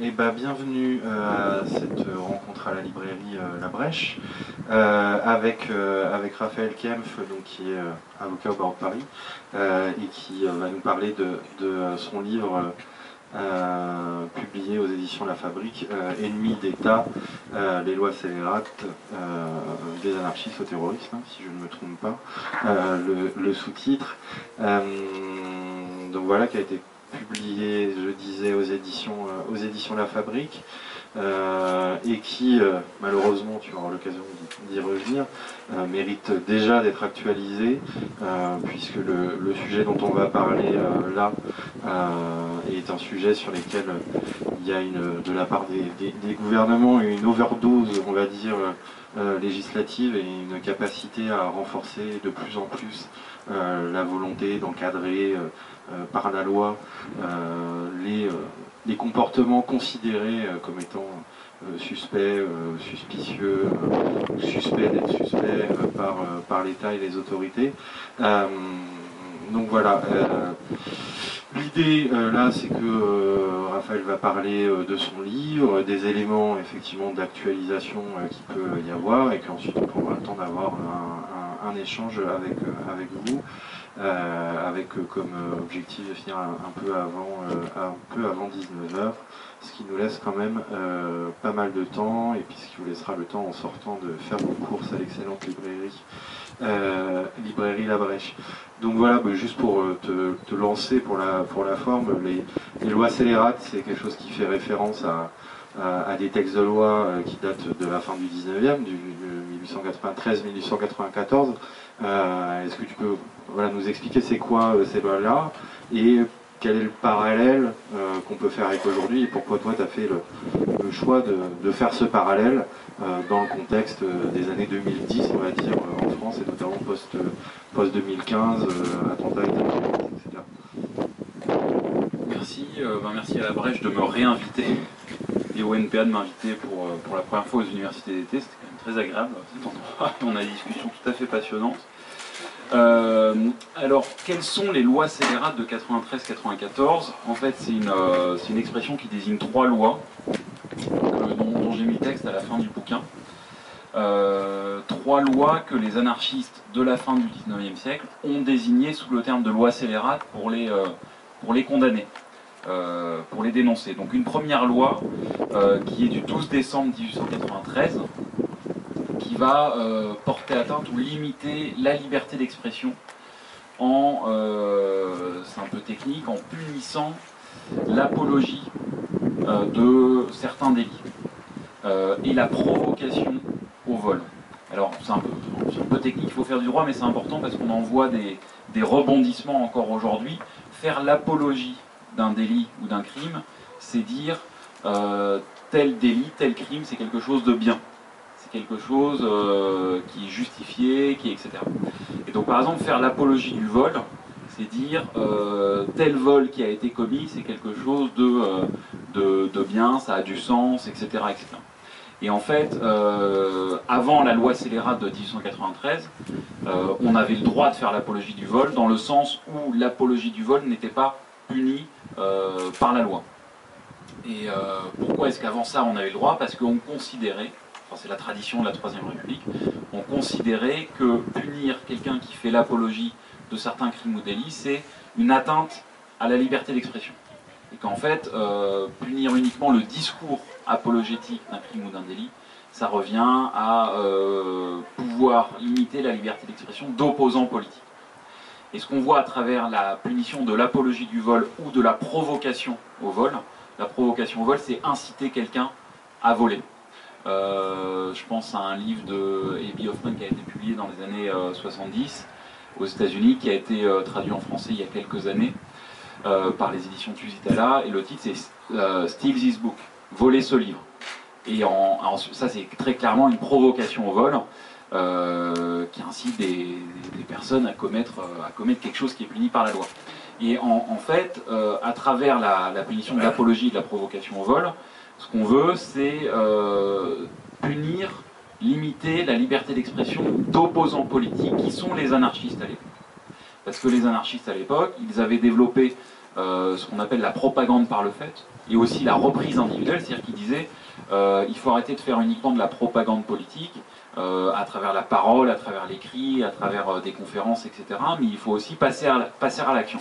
eh ben, bienvenue euh, à cette rencontre à la librairie euh, La Brèche euh, avec, avec Raphaël Kempf, donc, qui est avocat au barreau de Paris et qui va nous parler de, son livre publié aux éditions La Fabrique, Ennemis d'État, les lois scélérates des anarchistes au terrorisme, si je ne me trompe pas, le, le sous-titre. donc voilà, qui a été publié, je disais, aux éditions, euh, aux éditions La Fabrique, euh, et qui, euh, malheureusement, tu auras l'occasion d'y revenir, mérite déjà d'être actualisé, puisque le, sujet dont on va parler là est un sujet sur lequel il y a de la part des, gouvernements une overdose, on va dire, législative et une capacité à renforcer de plus en plus la volonté d'encadrer par la loi euh, les, euh, les, comportements considérés comme étant suspects, suspicieux, suspects d'être suspects par, l'État et les autorités. donc voilà. L'idée là, c'est que Raphaël va parler de son livre, des éléments effectivement d'actualisation qu'il peut y avoir, et qu'ensuite on prendra le temps d'avoir un, échange avec vous. Euh, avec euh, comme euh, objectif de finir un, peu avant, un peu avant 19h, ce qui nous laisse quand même pas mal de temps, et puis ce qui vous laissera le temps en sortant de faire vos courses à l'excellente librairie, librairie La Brèche. Donc voilà, bah, juste pour te, lancer pour la, pour la forme, les, lois scélérates, c'est quelque chose qui fait référence à, à, des textes de loi qui datent de la fin du 19e, du 1893-1894. Est-ce que tu peux nous expliquer c'est quoi euh, ces lois-là et quel est le parallèle euh, qu'on peut faire avec aujourd'hui et pourquoi toi tu as fait le, choix de, faire ce parallèle euh, dans le contexte des années 2010, on va dire, en France et notamment post-2015, attentats etc. Merci, ben merci à la Brèche de me réinviter et au NPA de m'inviter pour, pour la première fois aux universités d'été, c'était quand même très agréable cet endroit, on a des discussions tout à fait passionnantes. Euh, alors, quelles sont les lois scélérates de 93-94 En fait, euh, c'est une, expression qui désigne trois lois, euh, dont, j'ai mis le texte à la fin du bouquin. trois lois que les anarchistes de la fin du 19e siècle ont désignées sous le terme de loi scélérate pour les, pour les condamner, pour les dénoncer. Donc une première loi qui est du 12 décembre 1893, va euh, porter atteinte ou limiter la liberté d'expression en, euh, c'est un peu technique, en punissant l'apologie euh, de certains délits et la provocation au vol. Alors c'est un, peu technique, il faut faire du droit, mais c'est important parce qu'on en voit des, des rebondissements encore aujourd'hui. Faire l'apologie d'un délit ou d'un crime, c'est dire tel délit, tel crime, c'est quelque chose de bien quelque chose euh, qui est justifié, etc. Et donc par exemple faire l'apologie du vol, c'est dire euh, tel vol qui a été commis, c'est quelque chose de, euh, de, bien, ça a du sens, etc. etc. Et en fait, avant la loi scélérate de 1893, on avait le droit de faire l'apologie du vol dans le sens où l'apologie du vol n'était pas punie par la loi. Et pourquoi est-ce qu'avant ça on avait le droit? Parce qu'on considérait c'est la tradition de la Troisième République, ont considéré que punir quelqu'un qui fait l'apologie de certains crimes ou délits, c'est une atteinte à la liberté d'expression. Et qu'en fait, euh, punir uniquement le discours apologétique d'un crime ou d'un délit, ça revient à euh, pouvoir limiter la liberté d'expression d'opposants politiques. Et ce qu'on voit à travers la punition de l'apologie du vol ou de la provocation au vol, la provocation au vol, c'est inciter quelqu'un à voler. Euh, je pense à un livre de Abby Hoffman qui a été publié dans les années 70 euh, aux États-Unis, qui a été euh, traduit en français il y a quelques années par les éditions Tusitala. Et le titre c'est Steal This Book, voler ce livre. Et ça, c'est très clairement une provocation au vol qui incite des, personnes à commettre, à commettre quelque chose qui est puni par la loi. Et en, fait, à travers la, punition de l'apologie de la provocation au vol, ce qu'on veut, c'est euh, punir, limiter la liberté d'expression d'opposants politiques qui sont les anarchistes à l'époque. Parce que les anarchistes à l'époque, ils avaient développé euh, ce qu'on appelle la propagande par le fait, et aussi la reprise individuelle, c'est-à-dire qu'il disait il faut arrêter de faire uniquement de la propagande politique, à travers la parole, à travers l'écrit, à travers des conférences, etc. Mais il faut aussi passer à, l'action.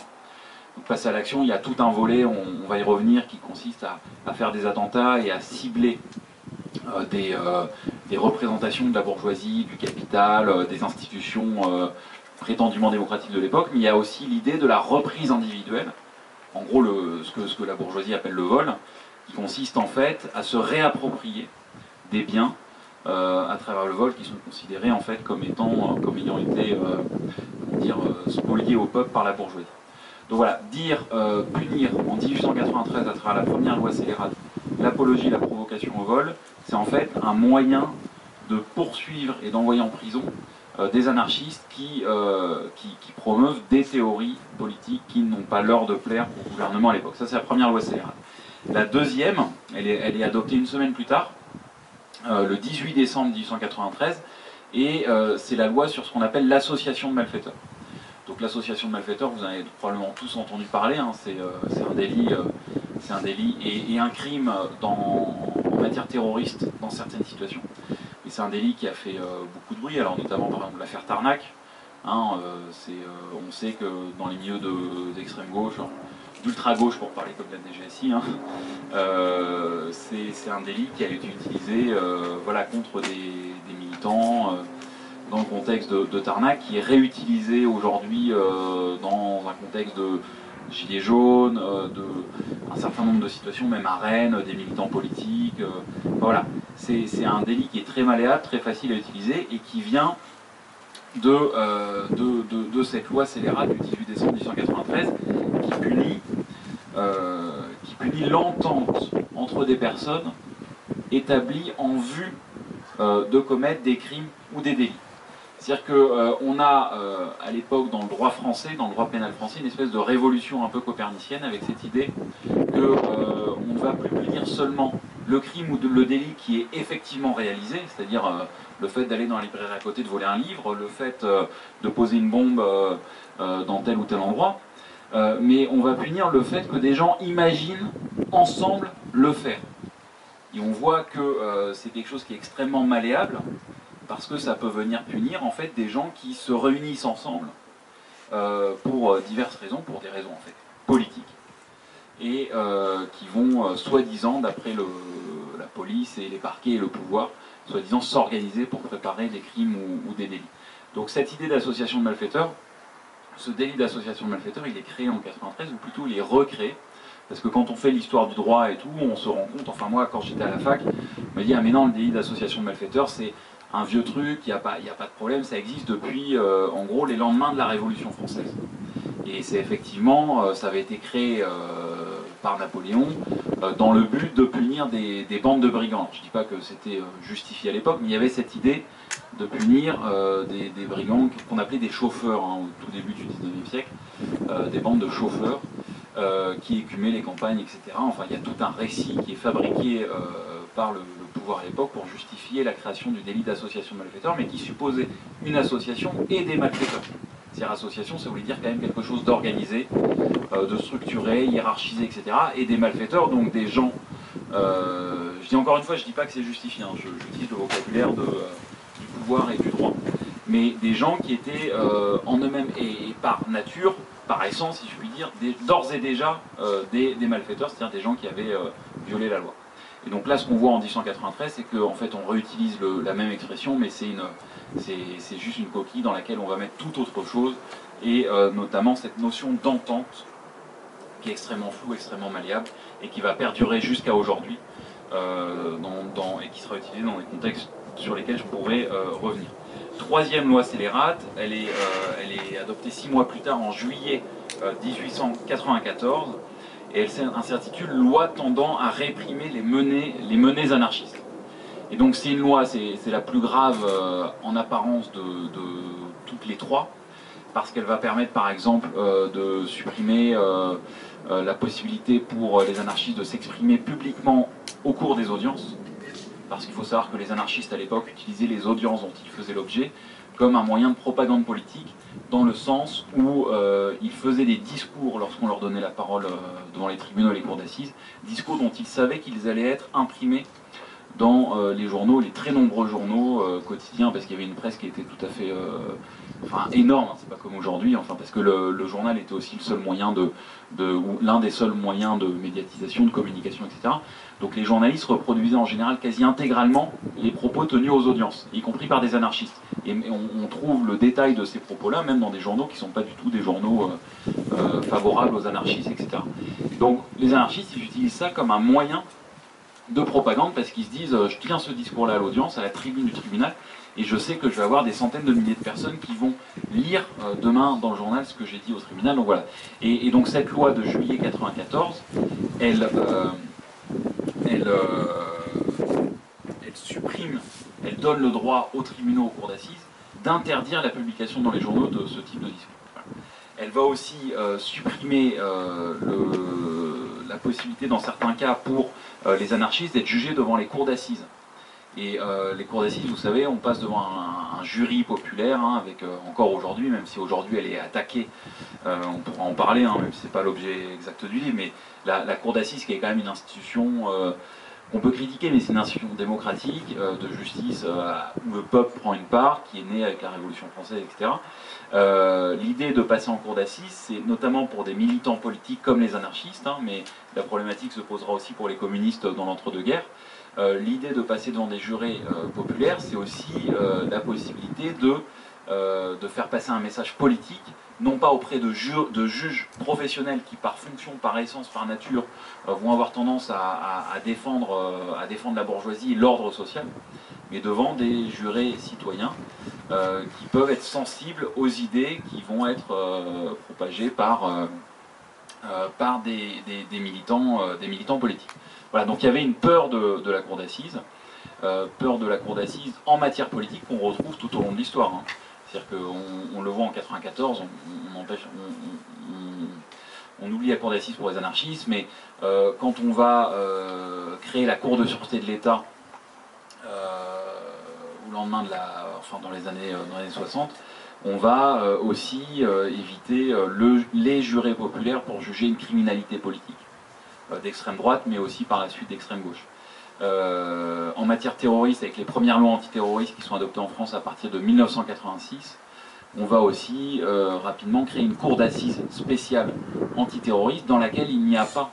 passer à l'action, il y a tout un volet, on, va y revenir, qui consiste à, faire des attentats et à cibler des, des, représentations de la bourgeoisie, du capital, des institutions prétendument démocratique de l'époque, mais il y a aussi l'idée de la reprise individuelle, en gros ce, que, la bourgeoisie appelle le vol, qui consiste en fait à se réapproprier des biens euh, à travers le vol qui sont considérés en fait comme étant, euh, comme ayant été euh, dire, spoliés au peuple par la bourgeoisie. Donc voilà, dire, punir en 1893 à travers la première loi scélérate l'apologie, la provocation au vol, c'est en fait un moyen de poursuivre et d'envoyer en prison euh, des anarchistes euh, qui, qui, promeuvent des théories politiques qui n'ont pas l'heure de plaire au gouvernement à l'époque. Ça, c'est la première loi scélérate. La deuxième, elle est, adoptée une semaine plus tard, euh, le 18 décembre 1893, et c'est la loi sur ce qu'on appelle l'association de malfaiteurs. Donc l'association de malfaiteurs, vous en avez probablement tous entendu parler, hein, c'est un délit, un délit et, un crime en matière terroriste dans certaines situations. Et c'est un délit qui a fait euh, beaucoup de bruit, alors notamment par exemple l'affaire Tarnac. Hein, euh, euh, on sait que dans les milieux d'extrême gauche, gauche pour parler comme la DGSI, hein, c'est un délit qui a été utilisé voilà, contre des, militants dans le contexte de, Tarnac, qui est réutilisé aujourd'hui dans un contexte de gilets jaunes, de un certain nombre de situations, même à Rennes, des militants politiques. voilà, c'est un délit qui est très malléable, très facile à utiliser et qui vient de, euh, de, cette loi scélérate du 18 décembre 1893 qui punit, euh, qui punit l'entente entre des personnes établies en vue euh, de commettre des crimes ou des délits. C'est-à-dire qu'on a à l'époque dans le droit français, dans le droit pénal français, une espèce de révolution un peu copernicienne avec cette idée qu'on ne va plus punir seulement le crime ou le délit qui est effectivement réalisé, c'est-à-dire euh, le fait d'aller dans la librairie à côté, de voler un livre, le fait euh, de poser une bombe euh, dans tel ou tel endroit, mais on va punir le fait que des gens imaginent ensemble le faire. Et on voit que c'est quelque chose qui est extrêmement malléable, parce que ça peut venir punir en fait des gens qui se réunissent ensemble pour diverses raisons, pour des raisons en fait politiques et qui vont soi-disant, d'après le, police et les parquets et le pouvoir, soi-disant s'organiser pour préparer des crimes ou, des délits. Donc cette idée d'association de malfaiteurs, ce délit d'association de malfaiteurs, il est créé en 93, ou plutôt il est recréé, parce que quand on fait l'histoire du droit et tout, on se rend compte, enfin moi quand j'étais à la fac, on m'a dit, ah mais non, le délit d'association de malfaiteurs, c'est un vieux truc, il n'y a, pas, a pas de problème, ça existe depuis, euh, en gros, les lendemains de la Révolution française. Et c'est effectivement, euh, ça avait été créé euh, par Napoléon dans le but de punir des, bandes de brigands. Je ne dis pas que c'était justifié à l'époque, mais il y avait cette idée de punir des, brigands qu'on appelait des chauffeurs hein, au tout début du 19e siècle, des bandes de chauffeurs qui écumaient les campagnes, etc. Enfin, il y a tout un récit qui est fabriqué par le pouvoir à l'époque pour justifier la création du délit d'association de malfaiteurs, mais qui supposait une association et des malfaiteurs. C'est-à-dire association, ça voulait dire quand même quelque chose d'organisé, euh, de structuré, hiérarchisé, etc. Et des malfaiteurs, donc des gens. Euh, je dis encore une fois, je ne dis pas que c'est justifié, hein, j'utilise le vocabulaire euh, du pouvoir et du droit. Mais des gens qui étaient en eux-mêmes et, par nature, par essence, si je puis dire, d'ores et déjà des, malfaiteurs, c'est-à-dire des gens qui avaient violé la loi. Et donc là, ce qu'on voit en 1893, c'est qu'en fait, on réutilise la même expression, mais c'est juste une coquille dans laquelle on va mettre tout autre chose, et euh, notamment cette notion d'entente qui est extrêmement floue, extrêmement malléable, et qui va perdurer jusqu'à aujourd'hui, euh, et qui sera utilisée dans des contextes sur lesquels je pourrais euh, revenir. Troisième loi scélérate, elle est, elle est adoptée six mois plus tard, en juillet 1894, et elle s'intitule Loi tendant à réprimer les menées, les menées anarchistes. Et donc c'est une loi, c'est la plus grave euh, en apparence de, toutes les trois, parce qu'elle va permettre par exemple euh, de supprimer euh, la possibilité pour les anarchistes de s'exprimer publiquement au cours des audiences, parce qu'il faut savoir que les anarchistes à l'époque utilisaient les audiences dont ils faisaient l'objet comme un moyen de propagande politique, dans le sens où ils faisaient des discours lorsqu'on leur donnait la parole devant les tribunaux et les cours d'assises, discours dont ils savaient qu'ils allaient être imprimés dans les journaux, les très nombreux journaux quotidiens, parce qu'il y avait une presse qui était tout à fait énorme, hein, c'est pas comme aujourd'hui, enfin parce que le, journal était aussi le seul moyen de, de l'un des seuls moyens de médiatisation, de communication, etc. Donc les journalistes reproduisaient en général quasi intégralement les propos tenus aux audiences, y compris par des anarchistes. Et on, trouve le détail de ces propos-là, même dans des journaux qui ne sont pas du tout des journaux euh, euh, favorables aux anarchistes, etc. Donc les anarchistes, ils utilisent ça comme un moyen de propagande parce qu'ils se disent euh, je tiens ce discours-là à l'audience, à la tribune du tribunal, et je sais que je vais avoir des centaines de milliers de personnes qui vont lire demain dans le journal ce que j'ai dit au tribunal. Donc voilà. Et, donc cette loi de juillet 94, elle, elle, elle supprime, elle donne le droit aux tribunaux, aux cours d'assises, d'interdire la publication dans les journaux de ce type de discours. Elle va aussi supprimer le, la possibilité, dans certains cas, pour euh, les anarchistes d'être jugés devant les cours d'assises. Et euh, les cours d'assises, vous savez, on passe devant un, jury populaire, hein, avec euh, encore aujourd'hui, même si aujourd'hui elle est attaquée, on pourra en parler, hein, même si ce n'est pas l'objet exact du livre, mais la, cour d'assises qui est quand même une institution qu'on peut critiquer, mais c'est une institution démocratique, de justice, où le peuple prend une part, qui est née avec la Révolution française, etc. Euh, l'idée de passer en cour d'assises, c'est notamment pour des militants politiques comme les anarchistes, hein, mais la problématique se posera aussi pour les communistes dans l'entre-deux-guerres. Euh, l'idée de passer devant des jurés euh, populaires, c'est aussi la possibilité de, faire passer un message politique, non pas auprès de, juges professionnels qui, par fonction, par essence, par nature, vont avoir tendance à, défendre, la bourgeoisie et l'ordre social, mais devant des jurés citoyens euh, qui peuvent être sensibles aux idées qui vont être euh, propagées par, euh, par des, militants, des militants politiques. Voilà, donc il y avait une peur de, la cour d'assises, peur de la cour d'assises en matière politique qu'on retrouve tout au long de l'histoire. Hein. C'est-à-dire qu'on on le voit en 94, on, oublie la cour d'assises pour les anarchistes, mais quand on va créer la cour de sûreté de l'État au lendemain de la, enfin dans les années, euh, dans les 60, on va euh, aussi euh, éviter les jurés populaires pour juger une criminalité politique d'extrême droite, mais aussi par la suite d'extrême gauche. en matière terroriste, avec les premières lois antiterroristes qui sont adoptées en France à partir de 1986, on va aussi rapidement créer une cour d'assises spéciale antiterroriste dans laquelle il n'y a pas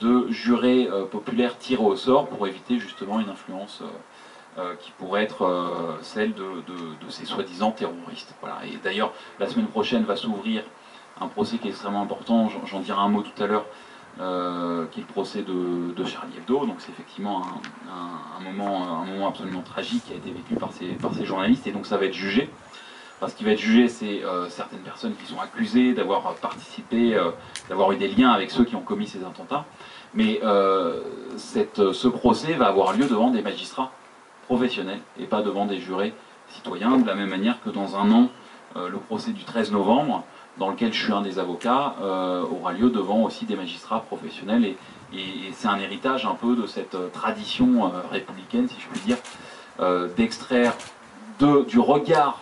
de jurés populaires tirés au sort pour éviter justement une influence euh, qui pourrait être euh, celle de, ces soi-disant terroristes. Et d'ailleurs, la semaine prochaine va s'ouvrir un procès qui est extrêmement important, j'en dirai un mot tout à l'heure, euh, qui est le procès de, Charlie Hebdo. Donc c'est effectivement un, moment, un moment absolument tragique qui a été vécu par ces, journalistes, et donc ça va être jugé. Parce qu'il va être jugé, c'est certaines personnes qui sont accusées d'avoir participé, d'avoir eu des liens avec ceux qui ont commis ces attentats. Mais ce procès va avoir lieu devant des magistrats professionnels et pas devant des jurés citoyens, de la même manière que dans un an, euh, le procès du 13 novembre, dans lequel je suis un des avocats, euh, aura lieu devant aussi des magistrats professionnels et, c'est un héritage un peu de cette euh, tradition républicaine, si je puis dire, d'extraire du regard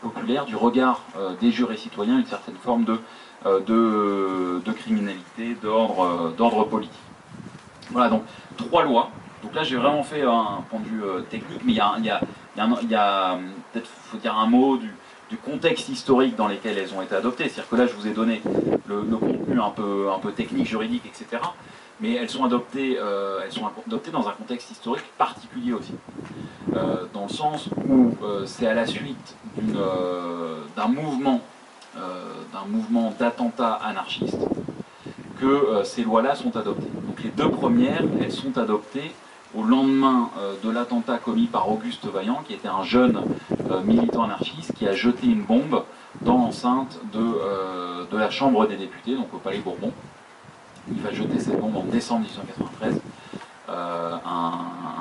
populaire, du regard des jurés citoyens, une certaine forme de, de, de criminalité, d'ordre politique. Voilà donc trois lois donc là, j'ai vraiment fait un point de vue euh, technique, mais il y a, peut-être faut dire un mot du, contexte historique dans lequel elles ont été adoptées. C'est-à-dire que là, je vous ai donné le, contenu un peu, un peu technique, juridique, etc. Mais elles sont adoptées, euh, elles sont adoptées dans un contexte historique particulier aussi. Euh, dans le sens où c'est à la suite d'un mouvement, d'un mouvement d'attentats anarchistes que ces lois-là sont adoptées. Donc les deux premières, elles sont adoptées au lendemain euh, de l'attentat commis par Auguste Vaillant, qui était un jeune euh, militant anarchiste, qui a jeté une bombe dans l'enceinte de, euh, de, la Chambre des députés, donc au Palais Bourbon. Il va jeter cette bombe en décembre 1993, un,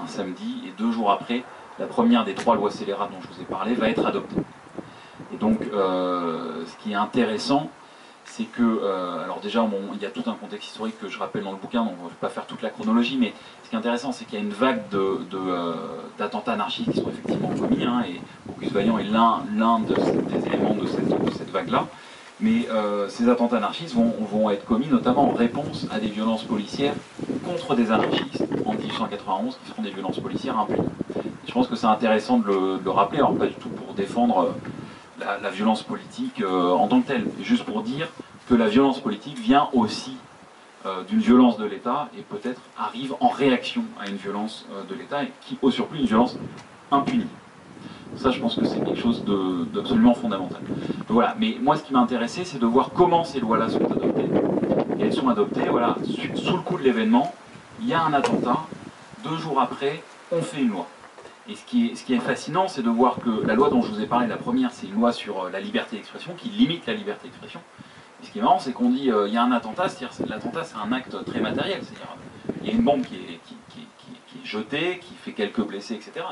samedi, et deux jours après, la première des trois lois scélérates dont je vous ai parlé va être adoptée. Et donc, ce qui est intéressant, c'est que, euh, alors déjà, il y a tout un contexte historique que je rappelle dans le bouquin, donc je ne vais pas faire toute la chronologie, mais ce qui est intéressant, c'est qu'il y a une vague d'attentats de, anarchistes qui sont effectivement commis, hein, et Auguste Vaillant est l'un des éléments de cette, vague-là. Mais ces attentats anarchistes vont, vont, être commis notamment en réponse à des violences policières contre des anarchistes en 1891, qui seront des violences policières impunies. je pense que c'est intéressant de le, rappeler, alors pas du tout pour défendre la, violence politique euh, en tant que telle. Juste pour dire que la violence politique vient aussi euh, d'une violence de l'État et peut-être arrive en réaction à une violence euh, de l'État et qui, au surplus, une violence impunie. Ça, je pense que c'est quelque chose d'absolument fondamental. voilà. Mais moi, ce qui m'a intéressé, c'est de voir comment ces lois-là sont adoptées. Et elles sont adoptées, voilà, sous le coup de l'événement, il y a un attentat, deux jours après, on fait une loi. Et ce qui est, fascinant, c'est de voir que la loi dont je vous ai parlé, la première, c'est une loi sur euh, la liberté d'expression, qui limite la liberté d'expression. Et ce qui est marrant, c'est qu'on dit euh, il y a un attentat, c'est-à-dire l'attentat, c'est un acte très matériel. C'est-à-dire il y a une bombe qui est, jetée, qui fait quelques blessés, etc.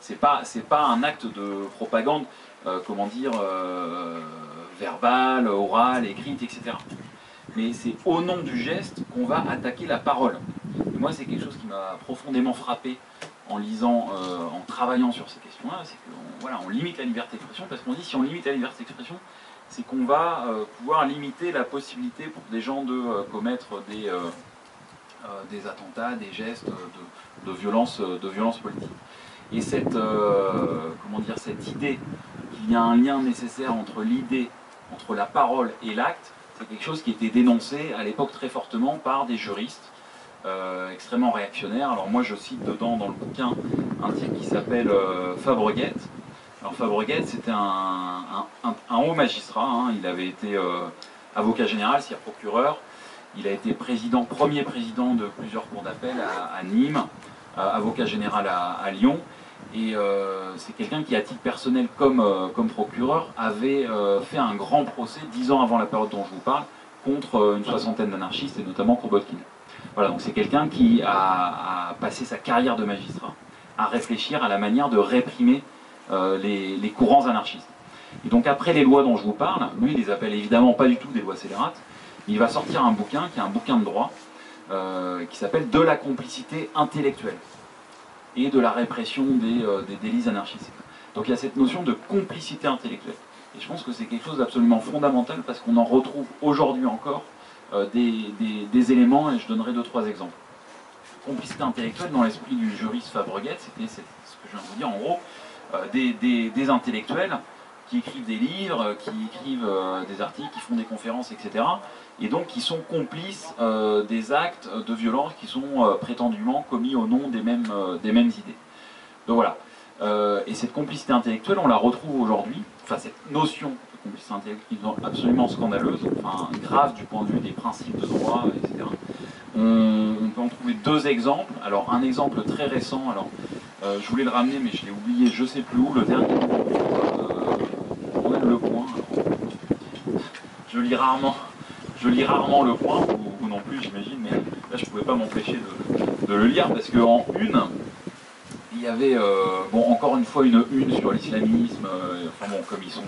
C'est pas, pas un acte de propagande, euh, comment dire, verbale, orale, écrite, etc. Mais c'est au nom du geste qu'on va attaquer la parole. Et moi, c'est quelque chose qui m'a profondément frappé en lisant, euh, en travaillant sur ces questions-là, c'est qu'on limite la liberté d'expression, parce qu'on dit si on limite la liberté d'expression, c'est qu'on va euh, pouvoir limiter la possibilité pour des gens de euh, commettre des, des attentats, des gestes de, violence, de violence politique. Et cette, comment dire, cette idée qu'il y a un lien nécessaire entre l'idée, entre la parole et l'acte, c'est quelque chose qui était dénoncé à l'époque très fortement par des juristes euh, extrêmement réactionnaire. Alors moi je cite dedans dans le bouquin un titre qui s'appelle euh, Fabreguette. Alors Fabreguette c'était un, haut magistrat, hein. il avait été euh, avocat général, c'est-à-dire procureur, il a été président, premier président de plusieurs cours d'appel à, Nîmes, avocat général à, Lyon, et c'est quelqu'un qui, à titre personnel comme, comme procureur, avait fait un grand procès dix ans avant la période dont je vous parle contre une soixantaine d'anarchistes et notamment Kropotkin. Voilà, donc c'est quelqu'un qui a, passé sa carrière de magistrat à réfléchir à la manière de réprimer euh, les, courants anarchistes. Et donc après les lois dont je vous parle, lui il les appelle évidemment pas du tout des lois scélérates, il va sortir un bouquin qui est un bouquin de droit euh, qui s'appelle De la complicité intellectuelle et de la répression des, euh, des, délits anarchistes. Donc il y a cette notion de complicité intellectuelle. Et je pense que c'est quelque chose d'absolument fondamental parce qu'on en retrouve aujourd'hui encore des, éléments, et je donnerai deux, trois exemples. Complicité intellectuelle, dans l'esprit du juriste Fabreguet, c'était ce que je viens de vous dire, en gros, euh, des, intellectuels qui écrivent des livres, qui écrivent euh, des articles, qui font des conférences, etc. Et donc qui sont complices des actes de violence qui sont prétendument commis au nom des mêmes, des mêmes idées. Donc voilà. et cette complicité intellectuelle, on la retrouve aujourd'hui, enfin cette notion complicité intellectuelle absolument scandaleuse, enfin grave du point de vue des principes de droit, etc. On, peut en trouver deux exemples. Alors un exemple très récent, alors euh, je voulais le ramener mais je l'ai oublié, je sais plus où, le dernier. Euh, Le Point. je lis rarement, je lis rarement Le Point, ou, non plus j'imagine, mais là je pouvais pas m'empêcher de, le lire parce qu'en une, il y avait, euh, bon, encore une fois, une une sur l'islamisme, enfin bon, comme ils sont,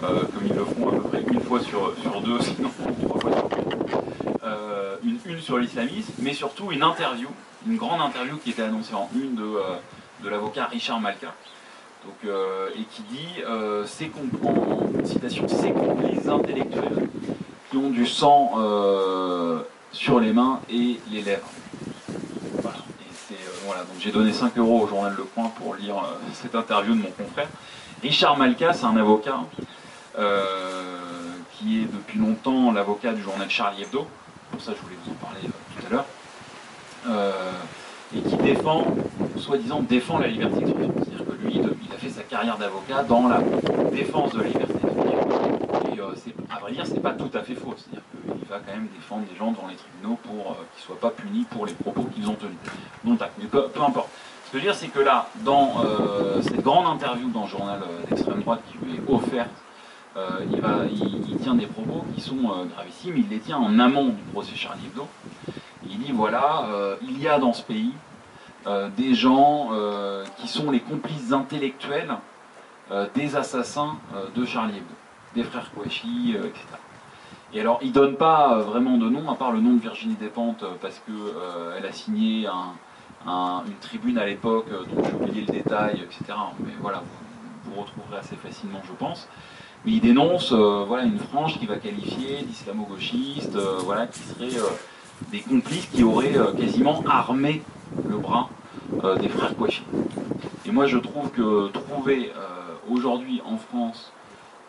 comme ils le font à peu près une fois sur, sur deux, sinon trois fois sur deux, une une sur l'islamisme, mais surtout une interview, une grande interview qui était annoncée en une de, de l'avocat Richard Malka, donc, et qui dit, c'est en citation, ces complices intellectuels qui ont du sang sur les mains et les lèvres. Voilà, donc j'ai donné 5 euros au journal Le Point pour lire euh, cette interview de mon confrère. Richard Malka, c'est un avocat euh, qui est depuis longtemps l'avocat du journal Charlie Hebdo. Pour ça, je voulais vous en parler euh, tout à l'heure. Et qui défend, soi-disant, défend la liberté d'expression. C'est-à-dire que lui, il a fait sa carrière d'avocat dans la défense de la liberté d'expression. Et à vrai dire, c'est pas tout à fait faux. C'est-à-dire qu'il va quand même défendre des gens devant les tribunaux pour qu'ils ne soient pas punis pour les propos qu'ils ont tenus. Donc, mais peu, importe. Ce que je veux dire, c'est que là, dans euh, cette grande interview dans le journal euh, d'extrême droite qui lui est offerte, euh, il, tient des propos qui sont gravissimes, il les tient en amont du procès Charlie Hebdo. Il dit voilà, il y a dans ce pays des gens qui sont les complices intellectuels des assassins de Charlie Hebdo, des frères Kouachi, etc. Et alors, il donne pas vraiment de nom, à part le nom de Virginie Despentes, parce qu'elle elle a signé une tribune à l'époque, dont j'ai oublié le détail, etc. Mais voilà, vous, vous retrouverez assez facilement, je pense. Mais il dénonce voilà, une frange qui va qualifier d'islamo-gauchiste, voilà, qui serait des complices qui auraient quasiment armé le bras des frères Kouachi. Et moi, je trouve que trouver aujourd'hui en France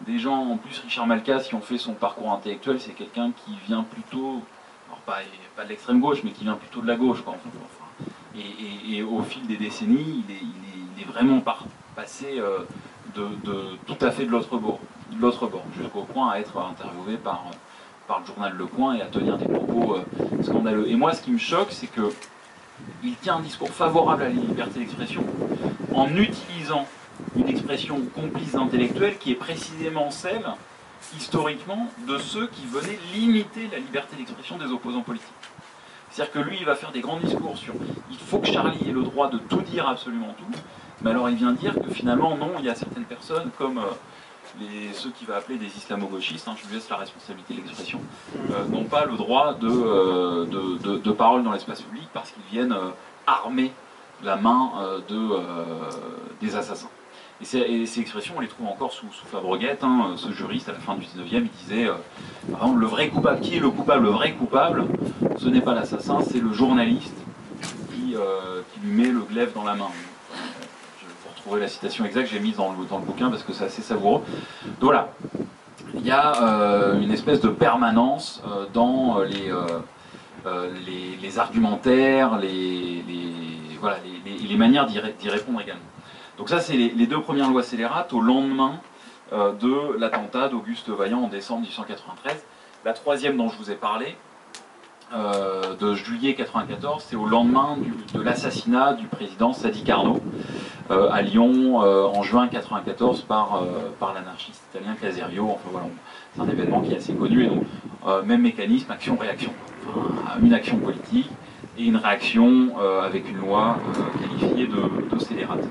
des gens, en plus Richard Malkas, qui ont fait son parcours intellectuel, c'est quelqu'un qui vient plutôt, alors pas, pas de l'extrême gauche, mais qui vient plutôt de la gauche. Quoi, et, au fil des décennies, il est, vraiment passé euh, de, tout à fait de l'autre bord, l'autre bord, jusqu'au point à être interviewé par, par le journal Le Point et à tenir des propos euh, scandaleux. Et moi, ce qui me choque, c'est que il tient un discours favorable à la liberté d'expression en utilisant une expression complice intellectuelle qui est précisément celle, historiquement, de ceux qui venaient limiter la liberté d'expression des opposants politiques. C'est-à-dire que lui, il va faire des grands discours sur il faut que Charlie ait le droit de tout dire, absolument tout, mais alors il vient dire que finalement, non, il y a certaines personnes, comme euh, ceux qu'il va appeler des islamo-gauchistes, hein, je lui laisse la responsabilité de l'expression, euh, n'ont pas le droit de, euh, de, parole dans l'espace public parce qu'ils viennent armer la main de, des assassins. Et ces, expressions, on les trouve encore sous, sous Fabreguette. Hein, ce juriste, à la fin du 19e, il disait euh, par exemple, le vrai coupable, qui est le coupable Le vrai coupable, ce n'est pas l'assassin, c'est le journaliste qui, euh, qui, lui met le glaive dans la main. Je vais retrouver la citation exacte, j'ai mise dans le, dans le bouquin parce que c'est assez savoureux. Donc voilà, il y a euh, une espèce de permanence dans les, les, les, argumentaires, les, voilà, les manières d'y répondre également. Donc ça, c'est les, deux premières lois scélérates au lendemain euh, de l'attentat d'Auguste Vaillant en décembre 1893. La troisième dont je vous ai parlé, euh, de juillet 1994, c'est au lendemain de l'assassinat du président Sadi Carnot euh, à Lyon en juin 1994 par, par l'anarchiste italien Caserio. Enfin voilà, c'est un événement qui est assez connu et donc même mécanisme, action-réaction. une action politique et une réaction avec une loi qualifiée de, de scélérate.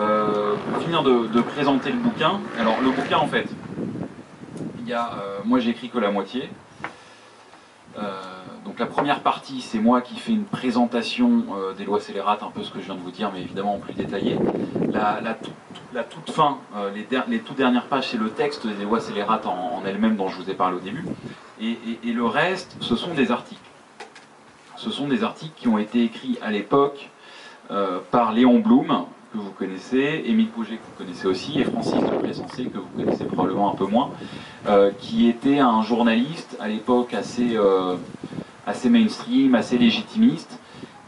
Euh, pour finir de, présenter le bouquin, alors le bouquin en fait, il y a, euh, moi j'écris que la moitié. Euh, donc la première partie, c'est moi qui fais une présentation des lois scélérates, un peu ce que je viens de vous dire, mais évidemment en plus détaillé. La, toute fin, les, les toutes dernières pages, c'est le texte des lois scélérates en, elles-mêmes dont je vous ai parlé au début. Et, le reste, ce sont des articles. Ce sont des articles qui ont été écrits à l'époque par Léon Blum, que vous connaissez, Émile Pouget que vous connaissez aussi, et Francis de Pressensé que vous connaissez probablement un peu moins, euh, qui était un journaliste à l'époque assez, euh, assez mainstream, assez légitimiste,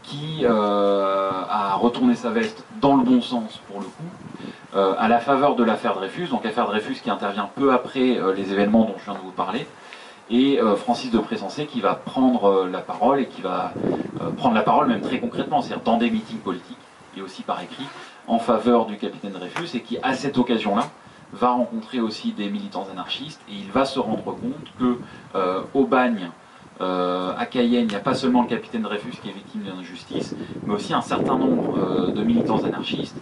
qui euh, a retourné sa veste dans le bon sens pour le coup, à la faveur de l'affaire Dreyfus, donc l'affaire Dreyfus qui intervient peu après les événements dont je viens de vous parler, et Francis de Pressensé qui va prendre la parole et qui va prendre la parole même très concrètement, c'est-à-dire dans des meetings politiques et aussi par écrit, en faveur du capitaine Dreyfus et qui, à cette occasion-là, va rencontrer aussi des militants anarchistes et il va se rendre compte que euh, au bagne, euh, à Cayenne, il n'y a pas seulement le capitaine Dreyfus qui est victime d'une injustice, mais aussi un certain nombre euh, de militants anarchistes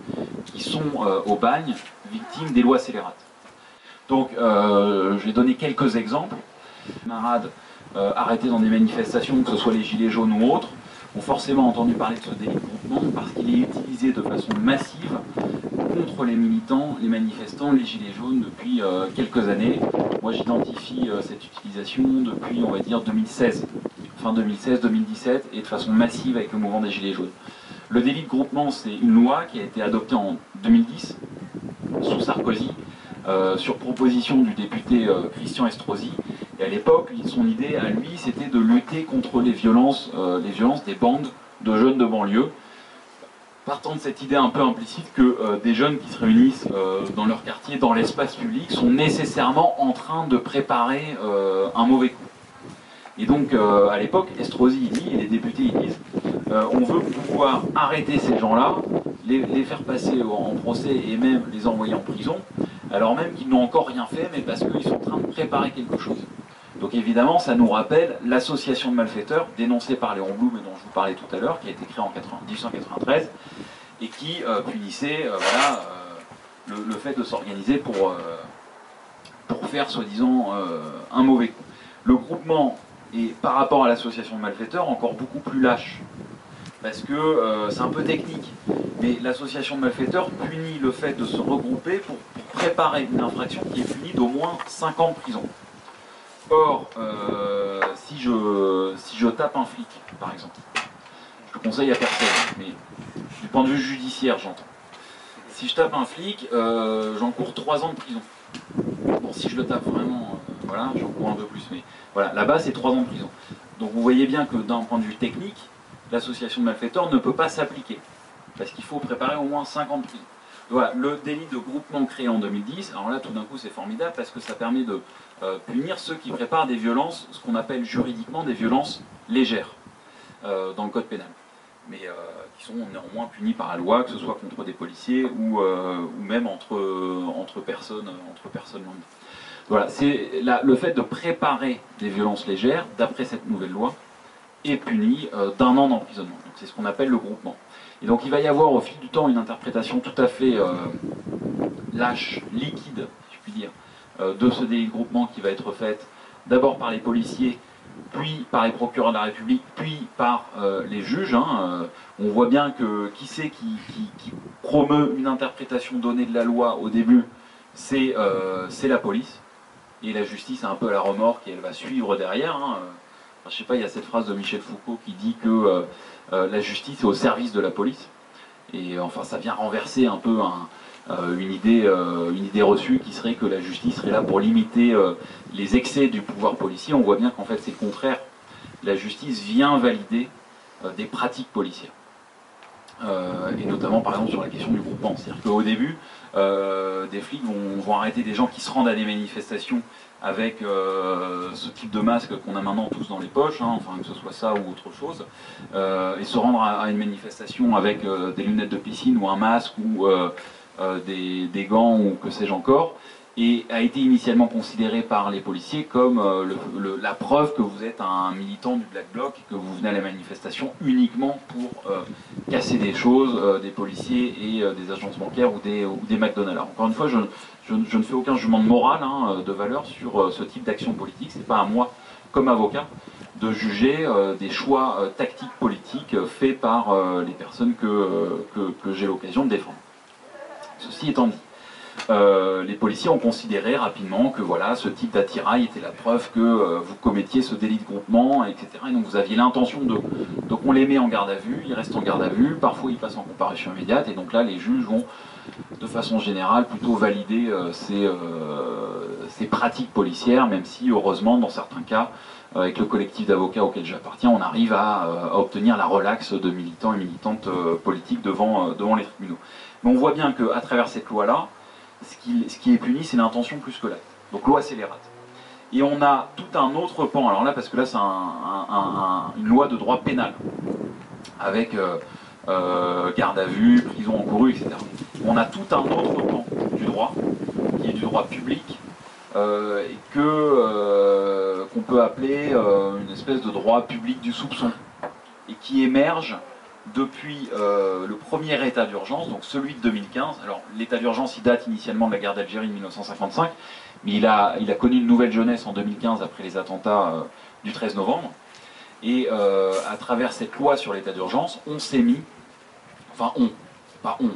qui sont au bagne victimes des lois scélérates. Donc, je vais donner quelques exemples. Camarades arrêtés dans des manifestations, que ce soit les Gilets jaunes ou autres, ont forcément entendu parler de ce délit de groupement parce qu'il est utilisé de façon massive contre les militants, les manifestants, les gilets jaunes depuis euh, quelques années. Moi j'identifie euh, cette utilisation depuis on va dire 2016, fin 2016-2017 et de façon massive avec le mouvement des gilets jaunes. Le délit de groupement c'est une loi qui a été adoptée en 2010 sous Sarkozy euh, sur proposition du député Christian Estrosi et à l'époque, son idée à lui, c'était de lutter contre les violences, euh, les violences des bandes de jeunes de banlieue, partant de cette idée un peu implicite que euh, des jeunes qui se réunissent euh, dans leur quartier, dans l'espace public, sont nécessairement en train de préparer un mauvais coup. Et donc, à l'époque, Estrosi dit, et les députés ils disent, on veut pouvoir arrêter ces gens-là, les, les, faire passer en procès et même les envoyer en prison, alors même qu'ils n'ont encore rien fait, mais parce qu'ils sont en train de préparer quelque chose. Donc évidemment, ça nous rappelle l'association de malfaiteurs dénoncée par Léon Blum dont je vous parlais tout à l'heure, qui a été créée en 1893 et qui euh, punissait euh, voilà, euh, le, fait de s'organiser pour, pour faire soi-disant un mauvais coup. Le groupement est, par rapport à l'association de malfaiteurs, encore beaucoup plus lâche. Parce que c'est un peu technique. Mais l'association de malfaiteurs punit le fait de se regrouper pour, pour préparer une infraction qui est punie d'au moins 5 ans de prison. Or, euh, si, je, si je tape un flic, par exemple, je le conseille à personne, mais du point de vue judiciaire, j'entends. Si je tape un flic, euh, j'encours 3 ans de prison. Bon, si je le tape vraiment, euh, voilà, j'encours un peu plus. Mais voilà, là-bas, c'est 3 ans de prison. Donc vous voyez bien que d'un point de vue technique, l'association de malfaiteurs ne peut pas s'appliquer. Parce qu'il faut préparer au moins 5 ans de prison. Voilà, le délit de groupement créé en 2010, alors là tout d'un coup c'est formidable parce que ça permet de euh, punir ceux qui préparent des violences, ce qu'on appelle juridiquement des violences légères euh, dans le code pénal, mais euh, qui sont néanmoins punis par la loi, que ce soit contre des policiers ou, même entre, personnes, entre personnes. Voilà, c'est le fait de préparer des violences légères, d'après cette nouvelle loi, est puni d'un an d'emprisonnement. C'est ce qu'on appelle le groupement. Et donc il va y avoir au fil du temps une interprétation tout à fait lâche, liquide, si je puis dire, de ce délit de groupement qui va être faite d'abord par les policiers, puis par les procureurs de la République, puis par euh, les juges. Hein, on voit bien que qui c'est qui, promeut une interprétation donnée de la loi au début, c'est la police. Et la justice a un peu la remorque et elle va suivre derrière. Hein. je sais pas, il y a cette phrase de Michel Foucault qui dit que euh, la justice est au service de la police. Et euh, enfin, ça vient renverser un peu euh, une, idée, une idée reçue qui serait que la justice serait là pour limiter les excès du pouvoir policier. On voit bien qu'en fait, c'est le contraire. La justice vient valider des pratiques policières. et notamment par exemple sur la question du groupement. C'est-à-dire qu'au début, des flics vont, arrêter des gens qui se rendent à des manifestations avec euh, ce type de masque qu'on a maintenant tous dans les poches, hein, enfin que ce soit ça ou autre chose, euh, et se rendre à, une manifestation avec euh, des lunettes de piscine ou un masque ou des, des, gants ou que sais-je encore, et a été initialement considéré par les policiers comme le, la preuve que vous êtes un militant du Black Bloc et que vous venez à la manifestation uniquement pour casser des choses, des policiers et des agences bancaires ou des, McDonald's. Encore une fois, je, ne fais aucun jugement de morale, hein, de valeur sur euh, ce type d'action politique. Ce n'est pas à moi, comme avocat, de juger euh, des choix euh, tactiques politiques faits par les personnes que, j'ai l'occasion de défendre. Ceci étant dit, les policiers ont considéré rapidement que voilà, ce type d'attirail était la preuve que vous commettiez ce délit de groupement, etc. Et donc vous aviez l'intention de... Donc on les met en garde à vue, ils restent en garde à vue, parfois ils passent en comparution immédiate, et donc là les juges vont de façon générale, plutôt valider euh, euh, ces, pratiques policières, même si, heureusement, dans certains cas, euh, avec le collectif d'avocats auquel j'appartiens, on arrive à, obtenir la relaxe de militants et militantes politiques devant les tribunaux. Mais on voit bien qu'à travers cette loi-là, ce qui, est puni, c'est l'intention plus que l'acte. Donc loi scélérate. Et on a tout un autre pan, alors là, parce que là, c'est une loi de droit pénal, avec garde à vue, prison encourue, etc on a tout un autre pan du droit, qui est du droit public, euh, et euh, qu'on peut appeler euh, une espèce de droit public du soupçon, et qui émerge depuis le premier état d'urgence, donc celui de 2015. Alors l'état d'urgence, il date initialement de la guerre d'Algérie de 1955, mais il a, il a connu une nouvelle jeunesse en 2015 après les attentats du 13 novembre. Et à travers cette loi sur l'état d'urgence, on s'est mis, enfin on, pas on,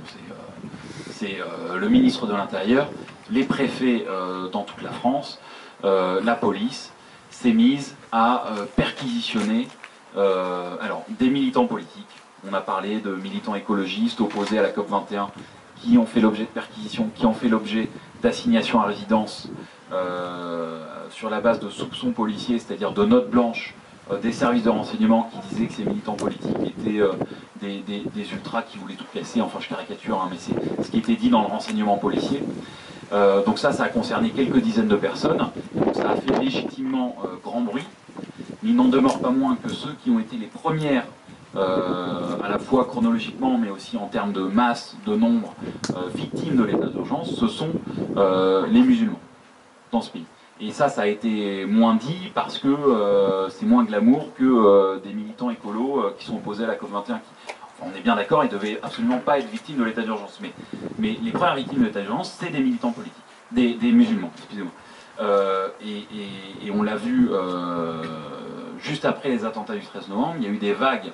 c'est euh, le ministre de l'Intérieur, les préfets euh, dans toute la France, euh, la police, s'est mise à perquisitionner alors, des militants politiques. On a parlé de militants écologistes opposés à la COP21 qui ont fait l'objet de perquisitions, qui ont fait l'objet d'assignations à résidence sur la base de soupçons policiers, c'est-à-dire de notes blanches des services de renseignement qui disaient que ces militants politiques étaient des, ultras qui voulaient tout casser, enfin je caricature, hein, mais c'est ce qui était dit dans le renseignement policier. Euh, donc ça, ça a concerné quelques dizaines de personnes, donc ça a fait légitimement euh, grand bruit, mais il n'en demeure pas moins que ceux qui ont été les premières, euh, à la fois chronologiquement, mais aussi en termes de masse, de nombre, victimes de l'état d'urgence, ce sont les musulmans dans ce pays. Et ça, ça a été moins dit parce que c'est moins glamour que des militants écolos qui sont opposés à la COP21 on est bien d'accord, ils ne devaient absolument pas être victimes de l'état d'urgence. Mais les premières victimes de l'état d'urgence, c'est des militants politiques, des, musulmans, excusez-moi. et, on l'a vu juste après les attentats du 13 novembre, il y a eu des vagues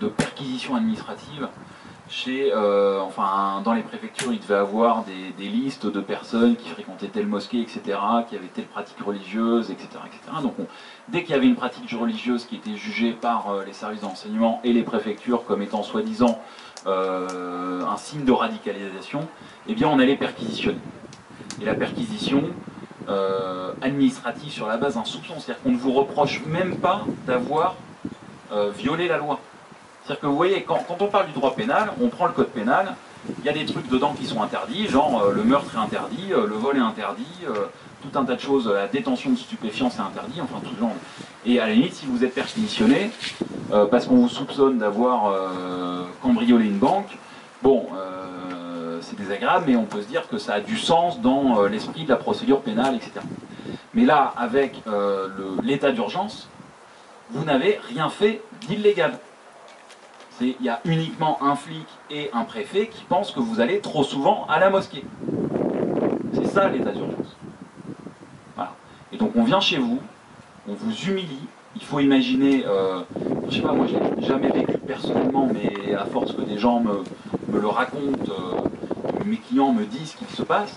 de perquisitions administratives chez, euh, enfin, dans les préfectures, il devait avoir des, listes de personnes qui fréquentaient telle mosquée, etc., qui avaient telle pratique religieuse, etc. etc. Donc, dès qu'il y avait une pratique religieuse qui était jugée par euh, les services d'enseignement et les préfectures comme étant soi-disant euh, un signe de radicalisation, eh bien, on allait perquisitionner. Et la perquisition administrative sur la base d'un soupçon, c'est-à-dire qu'on ne vous reproche même pas d'avoir violé la loi. C'est-à-dire que vous voyez, quand, on parle du droit pénal, on prend le code pénal, il y a des trucs dedans qui sont interdits, genre euh, le meurtre est interdit, euh, le vol est interdit, euh, tout un tas de choses, la détention de stupéfiants est interdit, enfin tout genre. Et à la limite, si vous êtes perquisitionné, parce qu'on vous soupçonne d'avoir cambriolé une banque, bon, c'est désagréable, mais on peut se dire que ça a du sens dans l'esprit de la procédure pénale, etc. Mais là, avec l'état d'urgence, vous n'avez rien fait d'illégal il y a uniquement un flic et un préfet qui pensent que vous allez trop souvent à la mosquée. C'est ça l'état d'urgence. Voilà. Et donc on vient chez vous, on vous humilie. Il faut imaginer, euh, je sais pas, moi je l'ai jamais vécu personnellement, mais à force que des gens me, le racontent, euh, mes clients me disent ce qu'il se passe,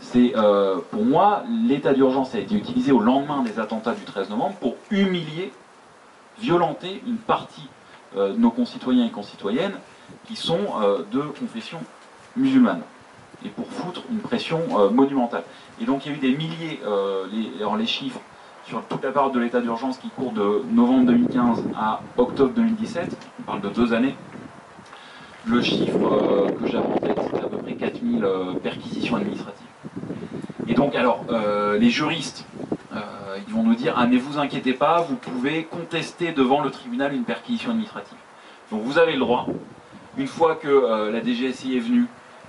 c'est euh, pour moi l'état d'urgence a été utilisé au lendemain des attentats du 13 novembre pour humilier, violenter une partie nos concitoyens et concitoyennes qui sont euh, de confession musulmane et pour foutre une pression euh, monumentale. Et donc il y a eu des milliers, les, alors les chiffres sur toute la période de l'état d'urgence qui court de novembre 2015 à octobre 2017, on parle de deux années, le chiffre que j'avais en tête, c'était à peu près 4000 perquisitions administratives. Et donc alors, les juristes euh, ils vont nous dire ah mais vous inquiétez pas, vous pouvez contester devant le tribunal une perquisition administrative. Donc vous avez le droit. Une fois que euh, la DGSI est venue,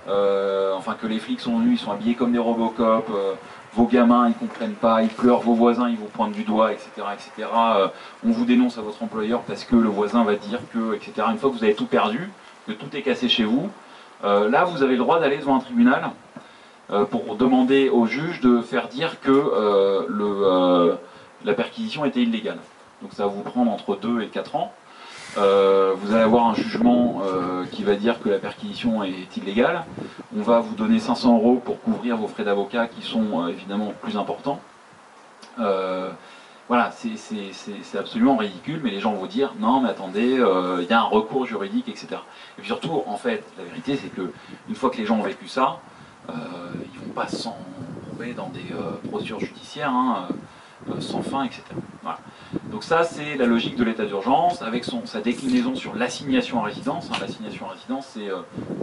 euh, enfin que les flics sont venus, ils sont habillés comme des Robocop, vos gamins ils comprennent pas, ils pleurent, vos voisins ils vous pointent du doigt, etc. etc. on vous dénonce à votre employeur parce que le voisin va dire que, etc. Une fois que vous avez tout perdu, que tout est cassé chez vous, là vous avez le droit d'aller devant un tribunal pour demander au juge de faire dire que euh, euh, la perquisition était illégale. Donc ça va vous prendre entre 2 et 4 ans. vous allez avoir un jugement qui va dire que la perquisition est illégale. On va vous donner 500 euros pour couvrir vos frais d'avocat qui sont évidemment plus importants. voilà, c'est absolument ridicule, mais les gens vont dire non, mais attendez, il y a un recours juridique, etc. Et puis surtout, en fait, la vérité, c'est que une fois que les gens ont vécu ça, euh, ils ne vont pas s'enrouler dans des euh, procédures judiciaires hein, euh, sans fin, etc. Donc ça, c'est la logique de l'état d'urgence, avec sa déclinaison sur l'assignation à résidence. Hein. L'assignation à résidence,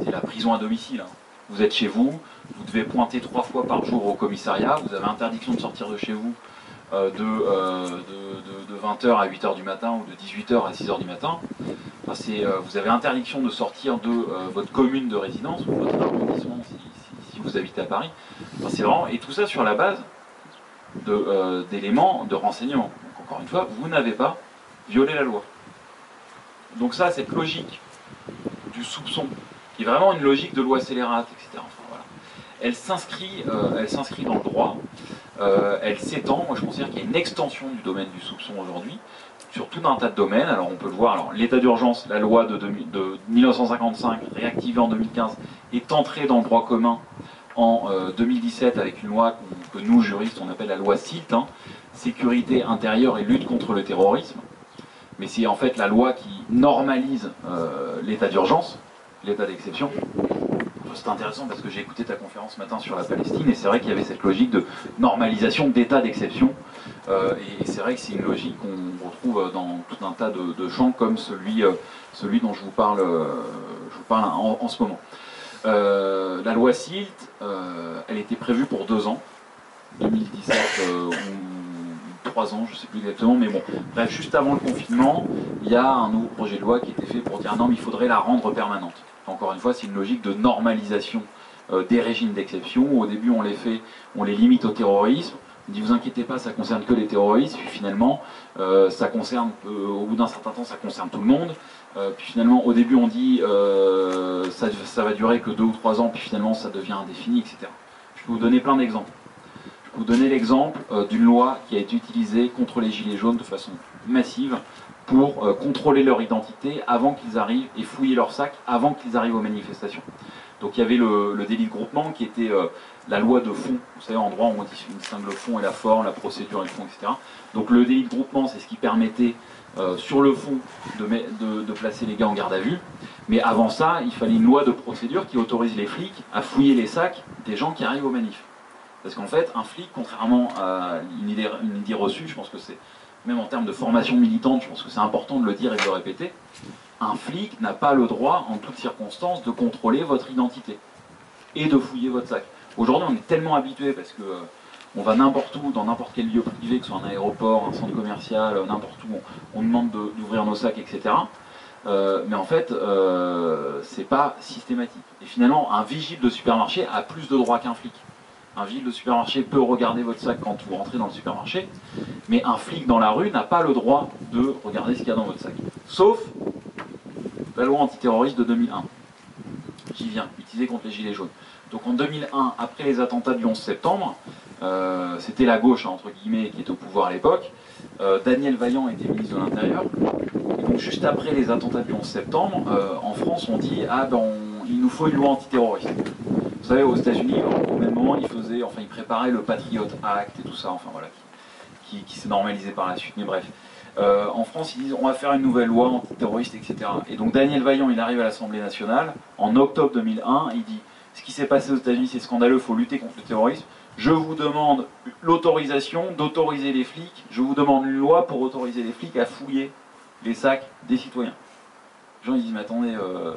c'est la prison à domicile. Hein. Vous êtes chez vous, vous devez pointer trois fois par jour au commissariat, vous avez interdiction de sortir de chez vous de, de, 20h à 8h du matin ou de 18h à 6h du matin. vous avez interdiction de sortir de votre commune de résidence ou votre arrondissement vous habitez à Paris. c'est vraiment, et tout ça sur la base euh, d'éléments de, renseignement. Donc, encore une fois, vous n'avez pas violé la loi. Donc ça, cette logique du soupçon, qui est vraiment une logique de loi scélérate, etc. Elle s'inscrit, euh, elle s'inscrit dans le droit. Euh, elle s'étend. Moi, je considère qu'il y a une extension du domaine du soupçon aujourd'hui sur tout un tas de domaines. Alors, on peut le voir. L'état d'urgence, la loi de, de 1955, réactivée en 2015, est entrée dans le droit commun en 2017 euh, avec une loi que nous, juristes, on appelle la loi CILT, hein, Sécurité intérieure et lutte contre le terrorisme. Mais c'est en fait la loi qui normalise euh, l'état d'urgence, l'état d'exception. C'est intéressant parce que j'ai écouté ta conférence ce matin sur la Palestine et c'est vrai qu'il y avait cette logique de normalisation d'état d'exception. Euh, et c'est vrai que c'est une logique qu'on retrouve dans tout un tas de, champs comme celui, celui dont je vous parle, je vous parle en ce moment. Euh, la loi SILT, euh, elle était prévue pour deux ans, 2017 euh, ou trois ans, je ne sais plus exactement, mais bon, bref, juste avant le confinement, il y a un nouveau projet de loi qui était fait pour dire non, mais il faudrait la rendre permanente. Encore une fois, c'est une logique de normalisation des régimes d'exception. Au début, on les fait, on les limite au terrorisme. On dit vous inquiétez pas, ça concerne que les terroristes. Puis finalement, ça concerne, au bout d'un certain temps, ça concerne tout le monde. Euh, puis finalement, au début, on dit euh, ça, ça va durer que deux ou trois ans, puis finalement, ça devient indéfini, etc. Je peux vous donner plein d'exemples. Je vous donner l'exemple euh, d'une loi qui a été utilisée contre les gilets jaunes de façon massive pour euh, contrôler leur identité avant qu'ils arrivent et fouiller leur sac avant qu'ils arrivent aux manifestations. Donc il y avait le, délit de groupement qui était euh, la loi de fond. Vous savez, en droit, on distingue le fond et la forme, la procédure et le fond, etc. Donc le délit de groupement, c'est ce qui permettait sur le fond de, placer les gars en garde à vue. Mais avant ça, il fallait une loi de procédure qui autorise les flics à fouiller les sacs des gens qui arrivent aux manifs. Parce qu'en fait, un flic, contrairement à une idée reçue, je pense que c'est, même en termes de formation militante, je pense que c'est important de le dire et de le répéter, un flic n'a pas le droit, en toutes circonstances, de contrôler votre identité et de fouiller votre sac. Aujourd'hui, on est tellement habitué parce que euh, on va n'importe où, dans n'importe quel lieu privé, que ce soit un aéroport, un centre commercial, euh, n'importe où, on, demande d'ouvrir nos sacs, etc. Euh, mais en fait, euh, c'est pas systématique. Et finalement, un vigile de supermarché a plus de droits qu'un flic. Un vigile de supermarché peut regarder votre sac quand vous rentrez dans le supermarché, mais un flic dans la rue n'a pas le droit de regarder ce qu'il y a dans votre sac. Sauf la loi antiterroriste de 2001. J'y viens, utilisée contre les gilets jaunes. Donc en 2001, après les attentats du 11 septembre, euh, c'était la gauche, entre guillemets, qui était au pouvoir à l'époque. Euh, Daniel Vaillant était ministre de l'Intérieur. donc juste après les attentats du 11 septembre, euh, en France, on dit ah ben il nous faut une loi antiterroriste. Vous savez, aux États-Unis, au même moment, ils faisaient, enfin, ils préparaient le Patriot Act et tout ça, enfin voilà, qui, s'est normalisé par la suite. Mais bref, en France, ils disent on va faire une nouvelle loi antiterroriste, etc. Et donc Daniel Vaillant, il arrive à l'Assemblée nationale en octobre 2001, il dit ce qui s'est passé aux États-Unis, c'est scandaleux, il faut lutter contre le terrorisme je vous demande l'autorisation d'autoriser les flics, je vous demande une loi pour autoriser les flics à fouiller les sacs des citoyens. Les gens ils disent, mais attendez, euh,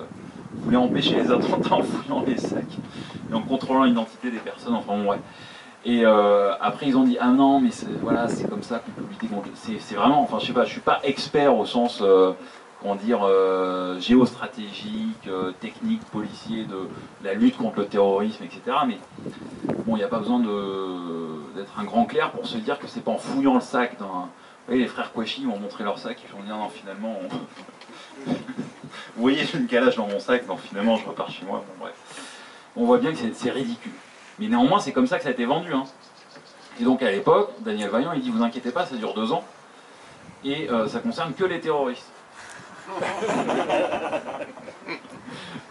vous voulez empêcher les attentats en fouillant les sacs et en contrôlant l'identité des personnes, enfin bon, ouais. Et euh, après ils ont dit, ah non, mais voilà, c'est comme ça qu'on peut lutter contre... C'est vraiment, enfin je sais pas, je suis pas expert au sens... Euh, comment dire, euh, géostratégique, euh, technique, policier de la lutte contre le terrorisme, etc. Mais bon, il n'y a pas besoin d'être un grand clair pour se dire que c'est pas en fouillant le sac d'un. Vous voyez, les frères Kouachi m'ont montré leur sac, ils vont dire non, finalement, vous voyez, j'ai une calage dans mon sac, non, finalement, je repars chez moi. Bon, bref. On voit bien que c'est ridicule. Mais néanmoins, c'est comme ça que ça a été vendu. Hein. Et donc, à l'époque, Daniel Vaillant, il dit Vous inquiétez pas, ça dure deux ans. Et euh, ça concerne que les terroristes.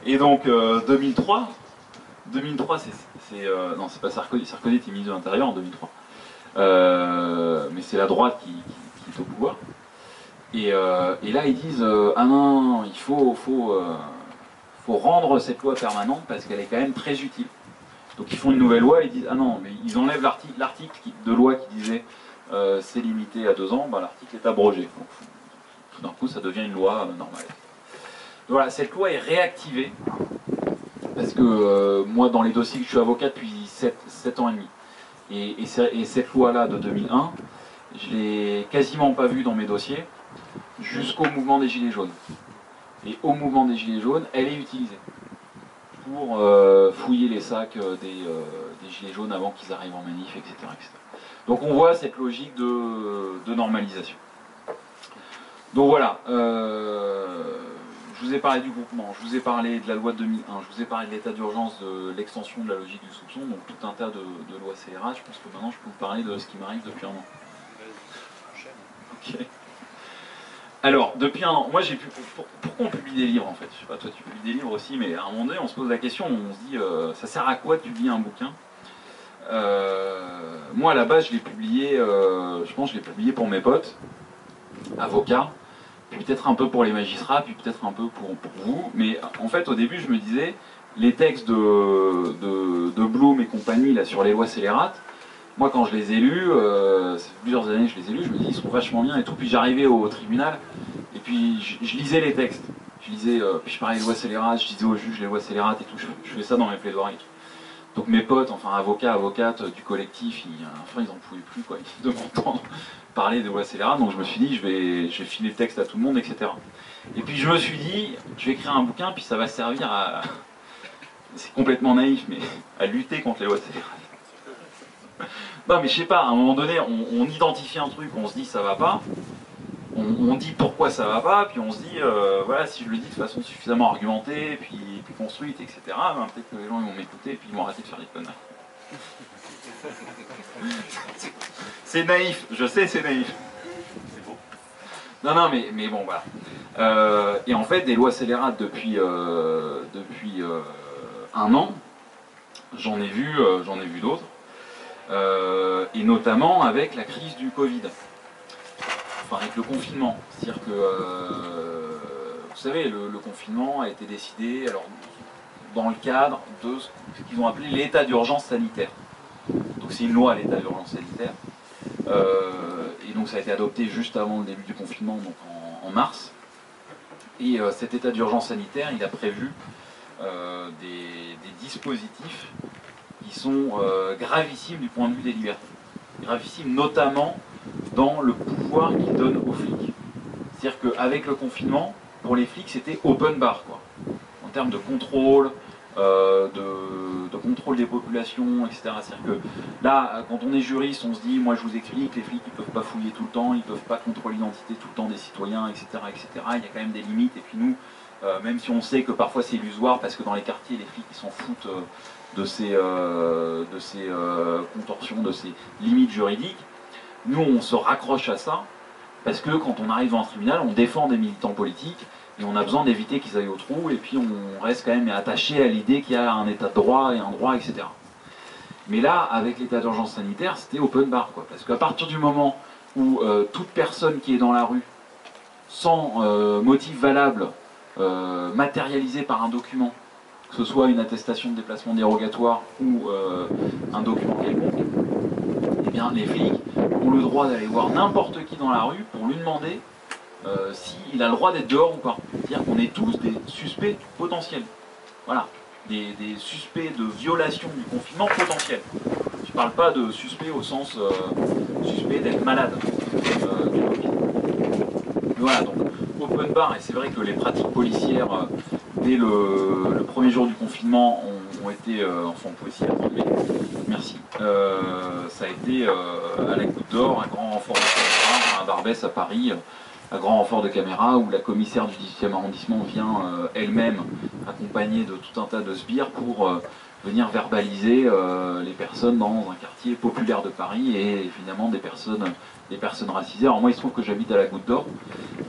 Et donc 2003, euh, 2003 c'est, euh, non c'est pas Sarkozy, Sarkozy était ministre de l'Intérieur en 2003, euh, mais c'est la droite qui, est au pouvoir. Et, là ils disent ah non, il faut, rendre cette loi permanente parce qu'elle est quand même très utile. Donc ils font une nouvelle loi ils disent ah non mais ils enlèvent l'article, de loi qui disait c'est limité à deux ans, bah, l'article est abrogé tout d'un coup ça devient une loi euh, normale. Voilà, cette loi est réactivée, parce que euh, moi dans les dossiers que je suis avocat depuis 7, ans et demi, et, cette loi-là de 2001, je l'ai quasiment pas vue dans mes dossiers, jusqu'au mouvement des Gilets jaunes. Et au mouvement des Gilets jaunes, elle est utilisée pour euh, fouiller les sacs des, Gilets jaunes avant qu'ils arrivent en manif, etc., Donc on voit cette logique de normalisation. Donc voilà, euh, je vous ai parlé du groupement, je vous ai parlé de la loi de 2001, je vous ai parlé de l'état d'urgence, de l'extension de la logique du soupçon, donc tout un tas de, lois CRA. Je pense que maintenant je peux vous parler de ce qui m'arrive depuis un an. Ok. Alors, depuis un an, moi j'ai pu. pourquoi on publie des livres en fait Je sais pas, toi tu publies des livres aussi, mais à un moment donné on se pose la question, on se dit euh, ça sert à quoi de publier un bouquin? Euh, Moi à la base je l'ai publié, je pense que je l'ai publié pour mes potes, avocats peut-être un peu pour les magistrats, puis peut-être un peu pour, vous. Mais en fait, au début, je me disais, les textes de, de, Bloom et compagnie là, sur les lois scélérates, moi, quand je les ai lus, euh, ça fait plusieurs années que je les ai lus, je me dis, ils sont vachement bien et tout. Puis j'arrivais au tribunal, et puis je, lisais les textes. Je lisais, euh, puis je parlais des lois scélérates, je disais aux juges les lois scélérates et tout. Je, je fais ça dans mes plaidoiries. Donc mes potes, enfin avocats, avocates du collectif, ils, enfin ils en pouvaient plus quoi, de m'entendre parler de scélérates. Donc je me suis dit, je vais, je vais filer le texte à tout le monde, etc. Et puis je me suis dit, je vais écrire un bouquin, puis ça va servir à, c'est complètement naïf, mais à lutter contre les scélérates. Non mais je sais pas, à un moment donné, on, on identifie un truc, on se dit ça va pas, on, dit pourquoi ça va pas, puis on se dit, euh, voilà, si je le dis de façon suffisamment argumentée, puis, construite, etc., ben, peut-être que les gens vont m'écouter, puis ils vont arrêter de faire des conneries. c'est naïf, je sais, c'est naïf. Non, non, mais, bon, voilà. Euh, et en fait, des lois scélérates depuis, euh, depuis un an, j'en ai vu, j'en ai vu d'autres, et notamment avec la crise du Covid, enfin avec le confinement. C'est-à-dire que, vous savez, le, confinement a été décidé alors, dans le cadre de ce qu'ils ont appelé l'état d'urgence sanitaire. Donc c'est une loi l'état d'urgence sanitaire. et donc ça a été adopté juste avant le début du confinement, donc en mars. Et euh, cet état d'urgence sanitaire, il a prévu euh, des, dispositifs qui sont euh, gravissimes du point de vue des libertés. Gravissimes notamment dans le pouvoir qu'il donne aux flics. C'est-à-dire qu'avec le confinement, pour les flics, c'était open bar, quoi. En termes de contrôle, de, contrôle des populations, etc. C'est-à-dire que là, quand on est juriste, on se dit, moi je vous explique, les flics ils peuvent pas fouiller tout le temps, ils peuvent pas contrôler l'identité tout le temps des citoyens, etc., etc. Il y a quand même des limites. Et puis nous, euh, même si on sait que parfois c'est illusoire, parce que dans les quartiers, les flics s'en foutent euh, de ces, euh, de ces contorsions, de ces limites juridiques, nous on se raccroche à ça, parce que quand on arrive en tribunal, on défend des militants politiques, et on a besoin d'éviter qu'ils aillent au trou, et puis on reste quand même attaché à l'idée qu'il y a un état de droit et un droit, etc. Mais là, avec l'état d'urgence sanitaire, c'était open bar, quoi. Parce qu'à partir du moment où euh, toute personne qui est dans la rue, sans euh, motif valable, euh, matérialisé par un document, que ce soit une attestation de déplacement dérogatoire ou un document quelconque, eh bien les flics le droit d'aller voir n'importe qui dans la rue pour lui demander euh, s'il a le droit d'être dehors ou pas. C'est-à-dire qu'on est tous des suspects potentiels. Voilà, des, suspects de violation du confinement potentiel. Je ne parle pas de suspect au sens euh, suspect d'être malade euh. Voilà, donc open bar, et c'est vrai que les pratiques policières dès le, premier jour du confinement ont, été, enfin on peut aussi attendre, mais merci. ça a été à la goutte d'or, un grand renfort de caméra, à Barbès à Paris, à grand renfort de caméra où la commissaire du 18e arrondissement vient euh, elle-même accompagnée de tout un tas de sbires pour euh, venir verbaliser euh, les personnes dans un quartier populaire de Paris et évidemment des personnes, des personnes racisées. Alors moi il se trouve que j'habite à la Goutte d'Or.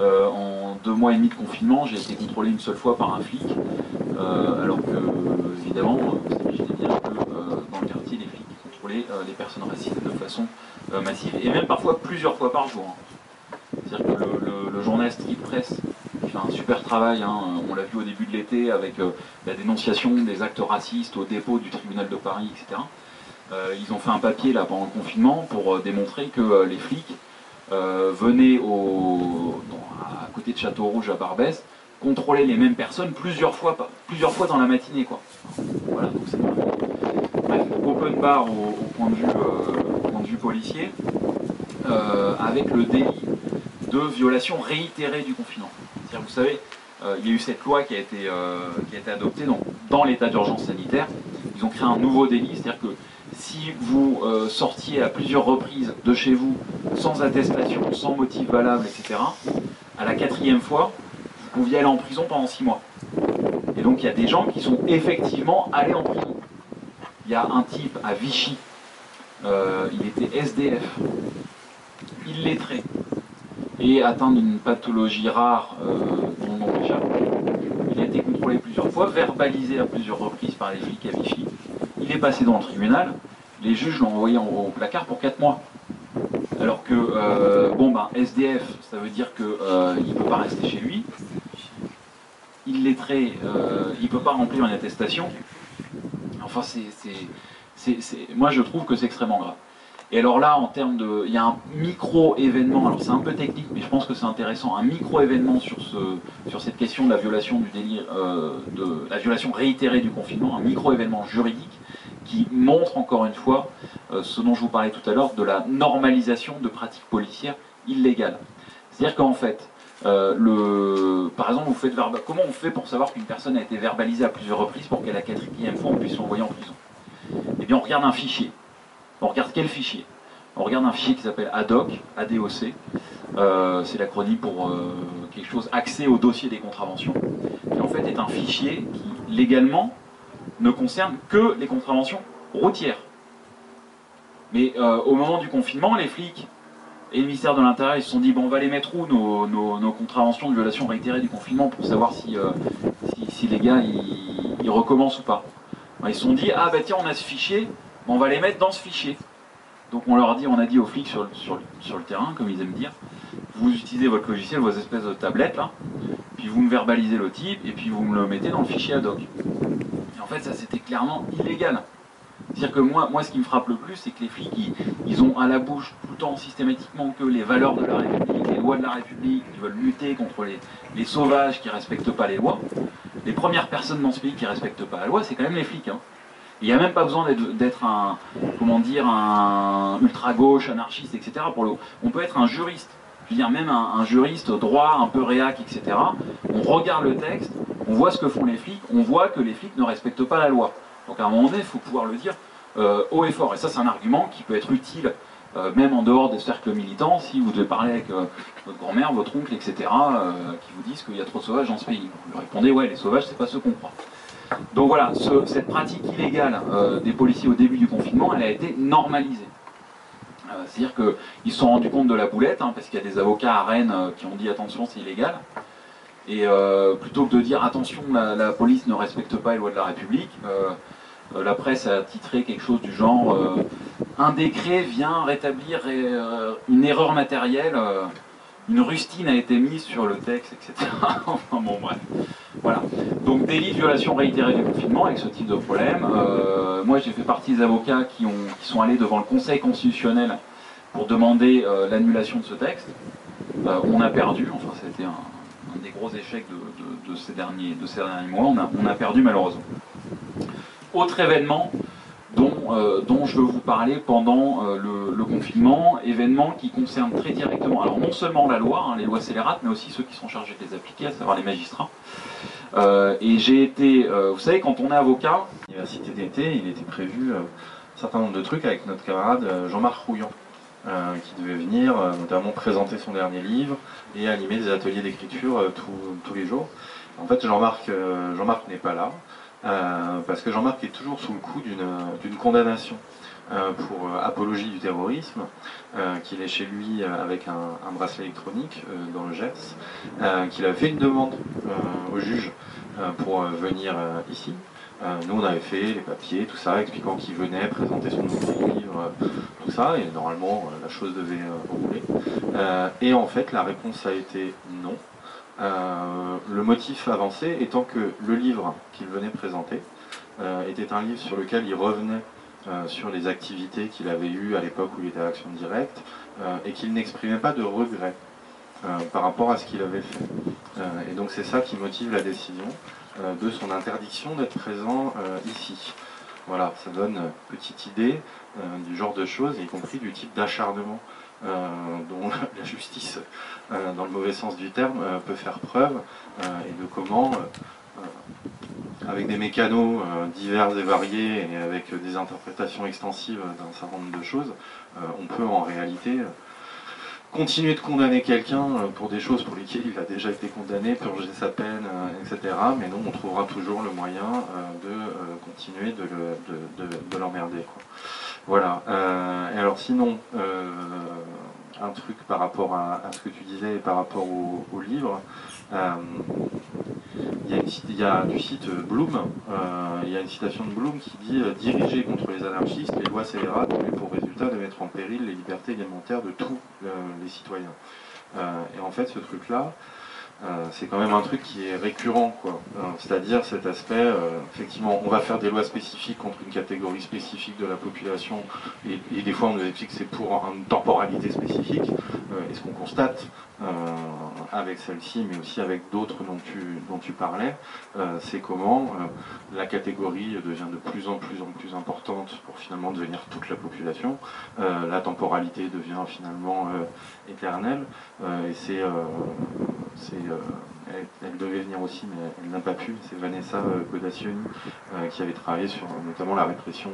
en deux mois et demi de confinement, j'ai été contrôlé une seule fois par un flic, alors que évidemment, vous imaginez bien que dans le quartier, les flics contrôlaient les personnes racisées de façon massive et même parfois plusieurs fois par jour. Hein. C'est-à-dire que le, journaliste Street Press fait un super travail, hein. on l'a vu au début de l'été avec euh, la dénonciation des actes racistes au dépôt du tribunal de Paris, etc. Euh, ils ont fait un papier là pendant le confinement pour euh, démontrer que les flics venaient au, à côté de Château Rouge à Barbès contrôler les mêmes personnes plusieurs fois, plusieurs fois dans la matinée. Quoi. Voilà, donc Bref, open bar au, point, de vue, point de vue policier, avec le délit de violation réitérée du confinement. vous savez, euh, il y a eu cette loi qui a été, euh, qui a été adoptée donc, dans l'état d'urgence sanitaire. Ils ont créé un nouveau délit, c'est-à-dire que si vous euh, sortiez à plusieurs reprises de chez vous sans attestation, sans motif valable, etc., à la quatrième fois, vous pouviez aller en prison pendant six mois. Et donc il y a des gens qui sont effectivement allés en prison. Il y a un type à Vichy, il était SDF, illettré, et atteint d'une pathologie rare euh, dont le nom Il a été contrôlé plusieurs fois, verbalisé à plusieurs reprises par les flics à Vichy. Il est passé dans le tribunal, les juges l'ont envoyé au placard pour 4 mois. Alors que, euh, bon ben, SDF, ça veut dire qu'il euh, ne peut pas rester chez lui. Euh, il ne peut pas remplir une attestation. Enfin, moi je trouve que c'est extrêmement grave. Et alors là, en termes de. Il y a un micro-événement, alors c'est un peu technique, mais je pense que c'est intéressant, un micro-événement sur, ce, sur cette question de la violation du délire, euh, de la violation réitérée du confinement, un micro-événement juridique qui montre encore une fois euh, ce dont je vous parlais tout à l'heure, de la normalisation de pratiques policières illégales. C'est-à-dire qu'en fait, euh, le... par exemple, vous comment on fait pour savoir qu'une personne a été verbalisée à plusieurs reprises pour qu'à la quatrième fois on puisse l'envoyer en prison? Eh bien, on regarde un fichier. On regarde quel fichier? On regarde un fichier qui s'appelle ADOC, ADOC. Euh, c'est l'acronyme pour euh, quelque chose accès au dossier des contraventions. Qui en fait est un fichier qui légalement ne concerne que les contraventions routières. Mais au moment du confinement, les flics et le ministère de l'Intérieur, ils se sont dit, bon, on va les mettre où nos, contraventions de violation réitérée du confinement pour savoir si, si, les gars, ils, recommencent ou pas. Ils se sont dit, ah bah tiens, on a ce fichier, on va les mettre dans ce fichier. Donc on leur a dit, on a dit aux flics sur, sur, sur le terrain, comme ils aiment dire, vous utilisez votre logiciel, vos espèces de tablettes là, puis vous me verbalisez le type, et puis vous me le mettez dans le fichier ad hoc. Et en fait, ça c'était clairement illégal. C'est-à-dire que moi, moi, ce qui me frappe le plus, c'est que les flics, ils, ont à la bouche tout le temps systématiquement que les valeurs de la République, les lois de la République, ils veulent lutter contre les, les sauvages qui ne respectent pas les lois. Les premières personnes dans ce pays qui ne respectent pas la loi, c'est quand même les flics. Hein. Il n'y a même pas besoin d'être un, comment dire, un ultra-gauche, anarchiste, etc. Pour le, on peut être un juriste. Je veux dire, même un, juriste droit, un peu réac, etc. On regarde le texte, on voit ce que font les flics, on voit que les flics ne respectent pas la loi. Donc à un moment donné, il faut pouvoir le dire euh, haut et fort. Et ça, c'est un argument qui peut être utile, euh, même en dehors des cercles militants, si vous devez parler avec euh, votre grand-mère, votre oncle, etc., qui vous disent qu'il y a trop de sauvages dans ce pays. Vous lui répondez, ouais, les sauvages, c'est pas ceux qu'on croit. Donc voilà, cette pratique illégale des policiers au début du confinement, elle a été normalisée. C'est-à-dire qu'ils se sont rendus compte de la boulette, hein, parce qu'il y a des avocats à Rennes qui ont dit attention, c'est illégal. Et plutôt que de dire attention, la, police ne respecte pas les lois de la République, la presse a titré quelque chose du genre un décret vient rétablir une erreur matérielle une rustine a été mise sur le texte, etc. enfin bon. Voilà. Donc délit de violation réitérée du confinement avec ce type de problème. Euh, moi, j'ai fait partie des avocats qui, ont, qui, sont allés devant le Conseil constitutionnel pour demander euh, l'annulation de ce texte. Euh, on a perdu, enfin, a été un, des gros échecs de, ces derniers, mois. On a perdu malheureusement. Autre événement, euh, dont, je veux vous parler pendant euh, le, confinement, événement qui concerne très directement, alors non seulement la loi, hein, les lois scélérates, mais aussi ceux qui sont chargés de les appliquer, à savoir les magistrats. Euh, et j'ai été, vous savez, quand on est avocat, à l'université d'été, il était prévu un certain nombre de trucs avec notre camarade Jean-Marc Rouillon. qui devait venir notamment présenter son dernier livre et animer des ateliers d'écriture tous les jours. En fait, Jean-Marc Jean n'est pas là. Euh, parce que Jean-Marc est toujours sous le coup d'une condamnation euh, pour euh, apologie du terrorisme, qu'il est chez lui avec un, bracelet électronique dans le GERS, qu'il a fait une demande au juge pour venir ici. nous, on avait fait les papiers, tout ça, expliquant qu'il venait présenter son livre, tout ça, et normalement, la chose devait rouler. et en fait, la réponse a été non. Euh, le motif avancé étant que le livre qu'il venait présenter euh, était un livre sur lequel il revenait euh, sur les activités qu'il avait eues à l'époque où il était à Action Directe et qu'il n'exprimait pas de regret par rapport à ce qu'il avait fait. et donc c'est ça qui motive la décision de son interdiction d'être présent ici. Voilà, ça donne une petite idée du genre de choses, y compris du type d'acharnement dont la justice, euh, dans le mauvais sens du terme, euh, peut faire preuve, et de comment, avec des mécanos divers et variés et avec des interprétations extensives d'un certain nombre de choses, on peut en réalité continuer de condamner quelqu'un pour des choses pour lesquelles il a déjà été condamné, purger sa peine, etc. Mais non, on trouvera toujours le moyen de continuer de l'emmerder. Voilà. et alors sinon, un truc par rapport à, ce que tu disais et par rapport au, livre. Euh, il y, a du site Bloom, euh, il y a une citation de Bloom qui dit euh, Diriger contre les anarchistes, les lois scélérates ont pour résultat de mettre en péril les libertés élémentaires de tous les citoyens. et en fait, ce truc-là, euh, c'est quand même un truc qui est récurrent, quoi. Euh, c'est-à-dire cet aspect, euh, effectivement, on va faire des lois spécifiques contre une catégorie spécifique de la population, et, des fois on nous explique que c'est pour une temporalité spécifique. et ce qu'on constate avec celle-ci, mais aussi avec d'autres dont tu, dont tu parlais, c'est comment la catégorie devient de plus en plus en plus importante pour finalement devenir toute la population. la temporalité devient finalement éternelle, et c'est euh, elle, devait venir aussi, mais elle n'a pas pu. C'est Vanessa Codacioni euh, euh, qui avait travaillé sur notamment la répression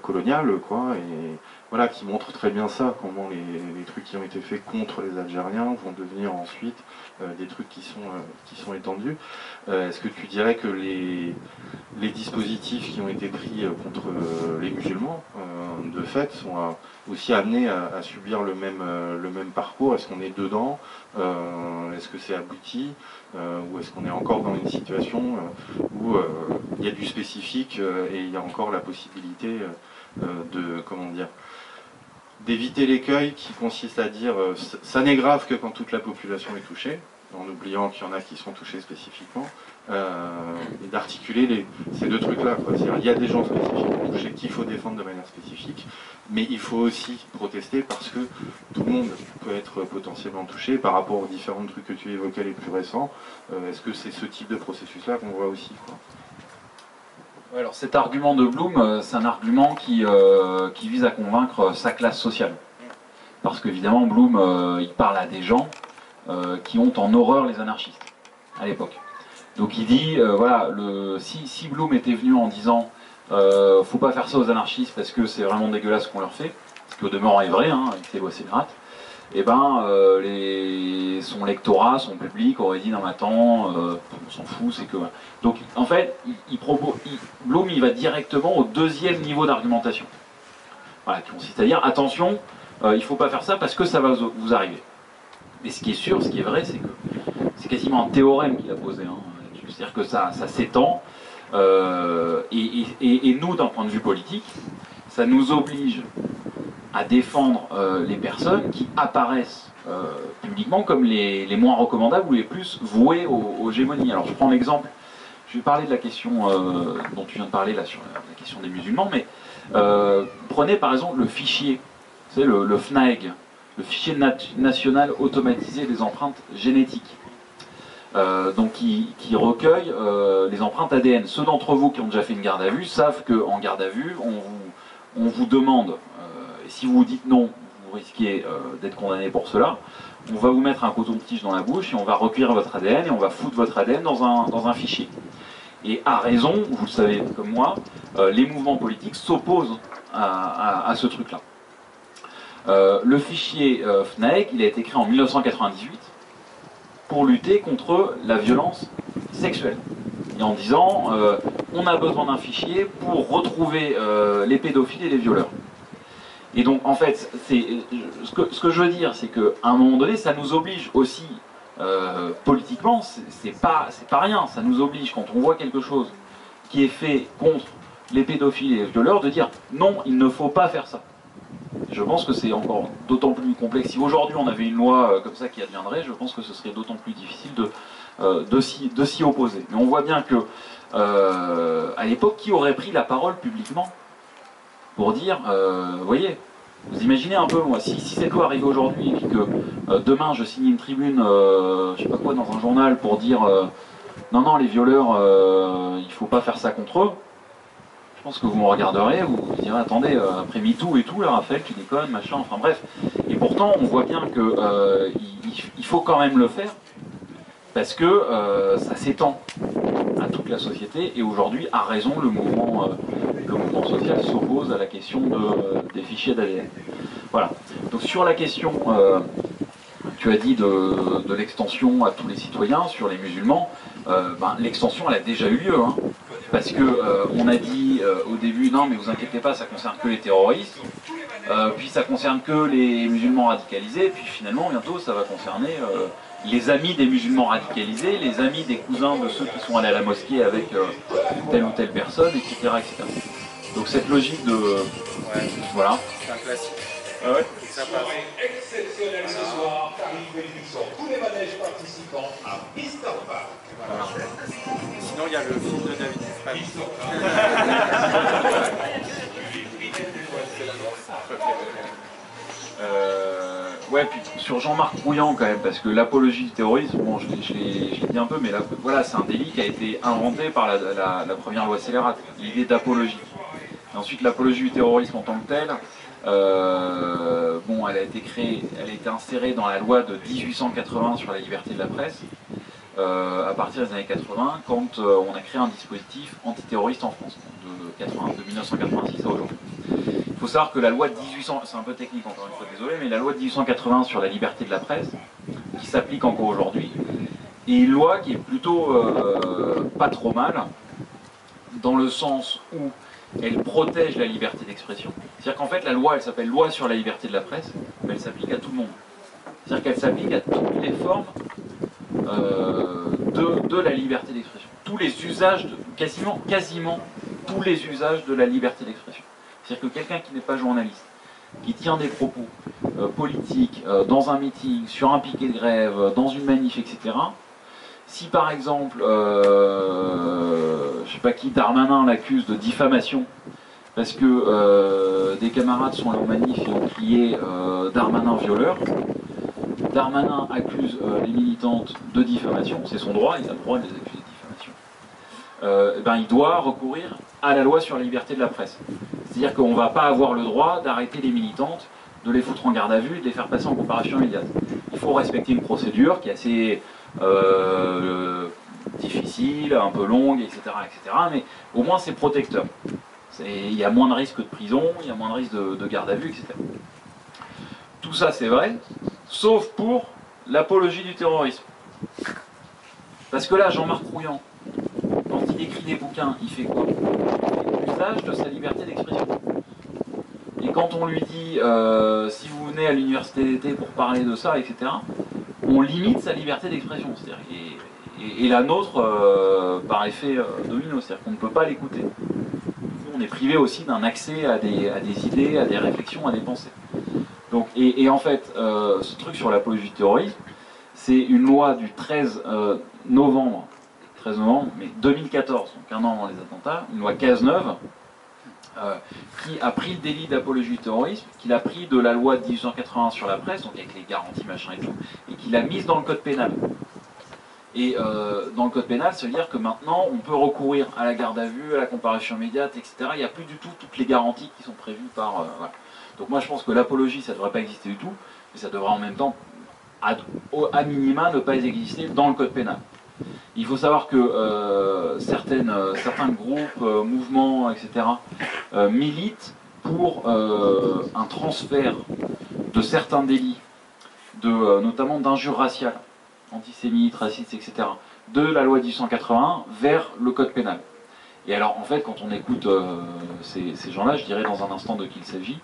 coloniale, quoi, et voilà, qui montre très bien ça, comment les, trucs qui ont été faits contre les Algériens vont devenir ensuite des trucs qui sont, qui sont étendus. Est-ce que tu dirais que les, les dispositifs qui ont été pris contre les musulmans de fait, sont aussi amenés à, subir le même, le même parcours? Est-ce qu'on est dedans? Est-ce que c'est abouti? Ou est-ce qu'on est encore dans une situation où il y a du spécifique et il y a encore la possibilité de, comment dire, d'éviter l'écueil qui consiste à dire ça n'est grave que quand toute la population est touchée, en oubliant qu'il y en a qui sont touchés spécifiquement, euh, et d'articuler ces deux trucs-là. Il y a des gens spécifiquement touchés qu'il faut défendre de manière spécifique, mais il faut aussi protester parce que tout le monde peut être potentiellement touché par rapport aux différents trucs que tu évoquais les plus récents. Euh, est-ce que c'est ce type de processus-là qu'on voit aussi alors cet argument de Bloom, euh, c'est un argument qui, qui vise à convaincre sa classe sociale. Parce qu'évidemment, Bloom, il parle à des gens qui ont en horreur les anarchistes à l'époque. Donc il dit, euh, voilà, le, si, si, Bloom était venu en disant euh, faut pas faire ça aux anarchistes parce que c'est vraiment dégueulasse ce qu'on leur fait, ce qui au demeurant est vrai, hein, avec ses lois et ben euh, son lectorat, son public aurait dit non mais attends, on s'en fout, c'est que. Donc en fait, il, propose, Bloom il va directement au deuxième niveau d'argumentation. Voilà, qui consiste à dire attention, il faut pas faire ça parce que ça va vous arriver. Mais ce qui est sûr, ce qui est vrai, c'est que c'est quasiment un théorème qu'il a posé. Hein. C'est-à-dire que ça, ça s'étend. Euh, et, nous, d'un point de vue politique, ça nous oblige à défendre euh, les personnes qui apparaissent euh, publiquement comme les, moins recommandables ou les plus vouées aux, gémonies. Alors je prends l'exemple, je vais parler de la question dont tu viens de parler là sur la, question des musulmans, mais prenez par exemple le fichier, c'est le, le FNAEG, le fichier national automatisé des empreintes génétiques. Euh, donc qui, recueille euh, les empreintes ADN. Ceux d'entre vous qui ont déjà fait une garde à vue savent qu'en garde à vue, on vous, on vous demande, euh, et si vous dites non, vous risquez d'être condamné pour cela, on va vous mettre un coton-tige dans la bouche et on va recueillir votre ADN et on va foutre votre ADN dans un, dans un fichier. Et à raison, vous le savez comme moi, les mouvements politiques s'opposent à ce truc-là. Le fichier FNAEC, il a été créé en 1998 pour lutter contre la violence sexuelle. Et en disant, euh, on a besoin d'un fichier pour retrouver les pédophiles et les violeurs. Et donc, en fait, ce que, ce que je veux dire, c'est qu'à un moment donné, ça nous oblige aussi, politiquement, c'est pas, pas rien, ça nous oblige, quand on voit quelque chose qui est fait contre les pédophiles et les violeurs, de dire non, il ne faut pas faire ça. Je pense que c'est encore d'autant plus complexe. Si aujourd'hui on avait une loi euh, comme ça qui adviendrait, je pense que ce serait d'autant plus difficile de, euh, de s'y opposer. Mais on voit bien que, euh, à l'époque, qui aurait pris la parole publiquement pour dire, vous voyez, vous imaginez un peu, moi, si, cette loi arrivait aujourd'hui et que demain je signe une tribune, je sais pas quoi, dans un journal pour dire, non, non, les violeurs, il faut pas faire ça contre eux, pense que vous me regarderez, vous vous direz attendez, euh, après MeToo et tout, là, Raphaël, tu déconnes, machin, enfin bref. Et pourtant, on voit bien qu'il euh, faut quand même le faire, parce que euh, ça s'étend à toute la société, et aujourd'hui, à raison, le mouvement, le mouvement social s'oppose à la question des fichiers d'ADN. Voilà. Donc sur la question, tu as dit de, l'extension à tous les citoyens, sur les musulmans, ben, l'extension, elle a déjà eu lieu. Hein parce que euh, on a dit euh, au début non mais vous inquiétez pas ça concerne que les terroristes. Euh, puis ça concerne que les musulmans radicalisés. Puis finalement bientôt ça va concerner les amis des musulmans radicalisés les amis des cousins de ceux qui sont allés à la mosquée avec telle ou telle personne etc etc donc cette logique de voilà. Un classique. Ah ouais? Ça passe. exceptionnel ce soir, tarif réduction. Tous les manèges participants à Mister Park. Voilà. Sinon, il y a le film de David Dufresne. euh, ouais, puis sur Jean-Marc Rouillant quand même, parce que l'apologie du terrorisme, bon, je, l'ai dit un peu, mais là, voilà, c'est un délit qui a été inventé par la, la première loi scélérate, l'idée d'apologie. Ensuite, l'apologie du terrorisme en tant que telle, euh, bon, elle a été créée, elle a été insérée dans la loi de 1880 sur la liberté de la presse, euh, à partir des années 80, quand euh, on a créé un dispositif antiterroriste en France, de, 1986 à aujourd'hui. Il faut savoir que la loi de 1800, c'est un peu technique encore une fois, désolé, mais la loi de 1880 sur la liberté de la presse, qui s'applique encore aujourd'hui, est une loi qui est plutôt pas trop mal, dans le sens où elle protège la liberté d'expression. C'est-à-dire qu'en fait, la loi, elle s'appelle loi sur la liberté de la presse, mais elle s'applique à tout le monde. C'est-à-dire qu'elle s'applique à toutes les formes euh, de, de la liberté d'expression. Tous les usages, de, quasiment, quasiment tous les usages de la liberté d'expression. C'est-à-dire que quelqu'un qui n'est pas journaliste, qui tient des propos euh, politiques euh, dans un meeting, sur un piquet de grève, dans une manif, etc., si par exemple, euh, je sais pas qui, Darmanin l'accuse de diffamation, parce que euh, des camarades sont allés en manif et ont crié euh, Darmanin violeur, Darmanin accuse euh, les militantes de diffamation, c'est son droit, il a le droit de les accuser de diffamation, eh ben, il doit recourir à la loi sur la liberté de la presse. C'est-à-dire qu'on ne va pas avoir le droit d'arrêter les militantes, de les foutre en garde à vue et de les faire passer en comparution immédiate. Il faut respecter une procédure qui est assez euh, difficile, un peu longue, etc., etc. Mais au moins c'est protecteur. Il y a moins de risques de prison, il y a moins de risques de, de garde à vue, etc. Tout ça c'est vrai, sauf pour l'apologie du terrorisme. Parce que là, Jean-Marc Rouillant, quand il écrit des bouquins, il fait quoi? Il fait l'usage de sa liberté d'expression. Et quand on lui dit, euh, si vous venez à l'université d'été pour parler de ça, etc., on limite sa liberté d'expression. Et, et- la nôtre, euh, par effet euh, domino, c'est-à-dire qu'on ne peut pas l'écouter. On est privé aussi d'un accès à des, idées, à des réflexions, à des pensées. Donc, et, en fait, ce truc sur l'apologie du terrorisme, c'est une loi du 13 euh, novembre, 13 novembre, mais 2014, donc un an avant les attentats, une loi Cazeneuve, euh, qui a pris le délit d'apologie du terrorisme, qu'il a pris de la loi de 1881 sur la presse, donc avec les garanties, machin et tout, et qu'il a mise dans le code pénal. Et euh, dans le code pénal, ça veut dire que maintenant, on peut recourir à la garde à vue, à la comparution immédiate, etc. Il n'y a plus du tout toutes les garanties qui sont prévues par... euh. Donc moi, je pense que l'apologie, ça ne devrait pas exister du tout, mais ça devrait en même temps, à minima, ne pas exister dans le code pénal. Il faut savoir que euh, euh, certains groupes, euh, mouvements, etc., militent pour un transfert de certains délits, de, notamment d'injures raciales, antisémites, racistes, etc., de la loi 1881 vers le code pénal. Et alors, en fait, quand on écoute ces, gens-là, je dirais dans un instant de qui il s'agit,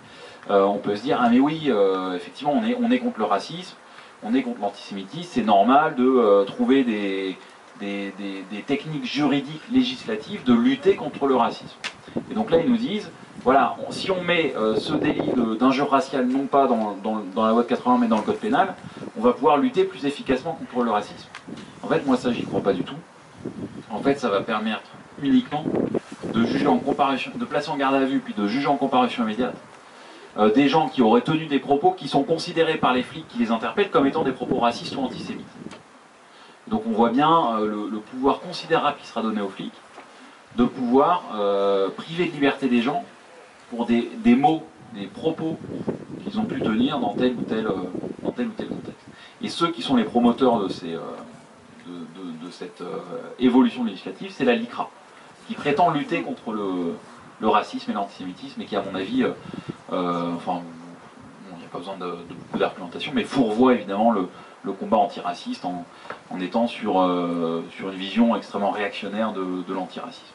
on peut se dire, ah mais oui, effectivement, on est contre le racisme, on est contre l'antisémitisme, c'est normal de euh, trouver des, techniques juridiques législatives de lutter contre le racisme. Et donc là, ils nous disent, voilà, si on met euh, ce délit d'injure raciale non pas dans la loi de 80 mais dans le code pénal, on va pouvoir lutter plus efficacement contre le racisme. En fait, moi ça, j'y crois pas du tout. En fait, ça va permettre uniquement de juger en comparution, de placer en garde à vue puis de juger en comparution immédiate euh, des gens qui auraient tenu des propos qui sont considérés par les flics qui les interpellent comme étant des propos racistes ou antisémites. Donc on voit bien euh, le, pouvoir considérable qui sera donné aux flics de pouvoir euh, priver de liberté des gens pour des, mots, des propos qu'ils ont pu tenir dans tel ou tel, contexte. Et ceux qui sont les promoteurs de, cette évolution législative, c'est la LICRA, qui prétend lutter contre le, le racisme et l'antisémitisme et qui, à mon avis, euh, euh, enfin, il n'y a pas besoin de, beaucoup d'argumentation, mais fourvoie évidemment le, combat antiraciste en, étant sur, euh, sur une vision extrêmement réactionnaire de l'antiracisme.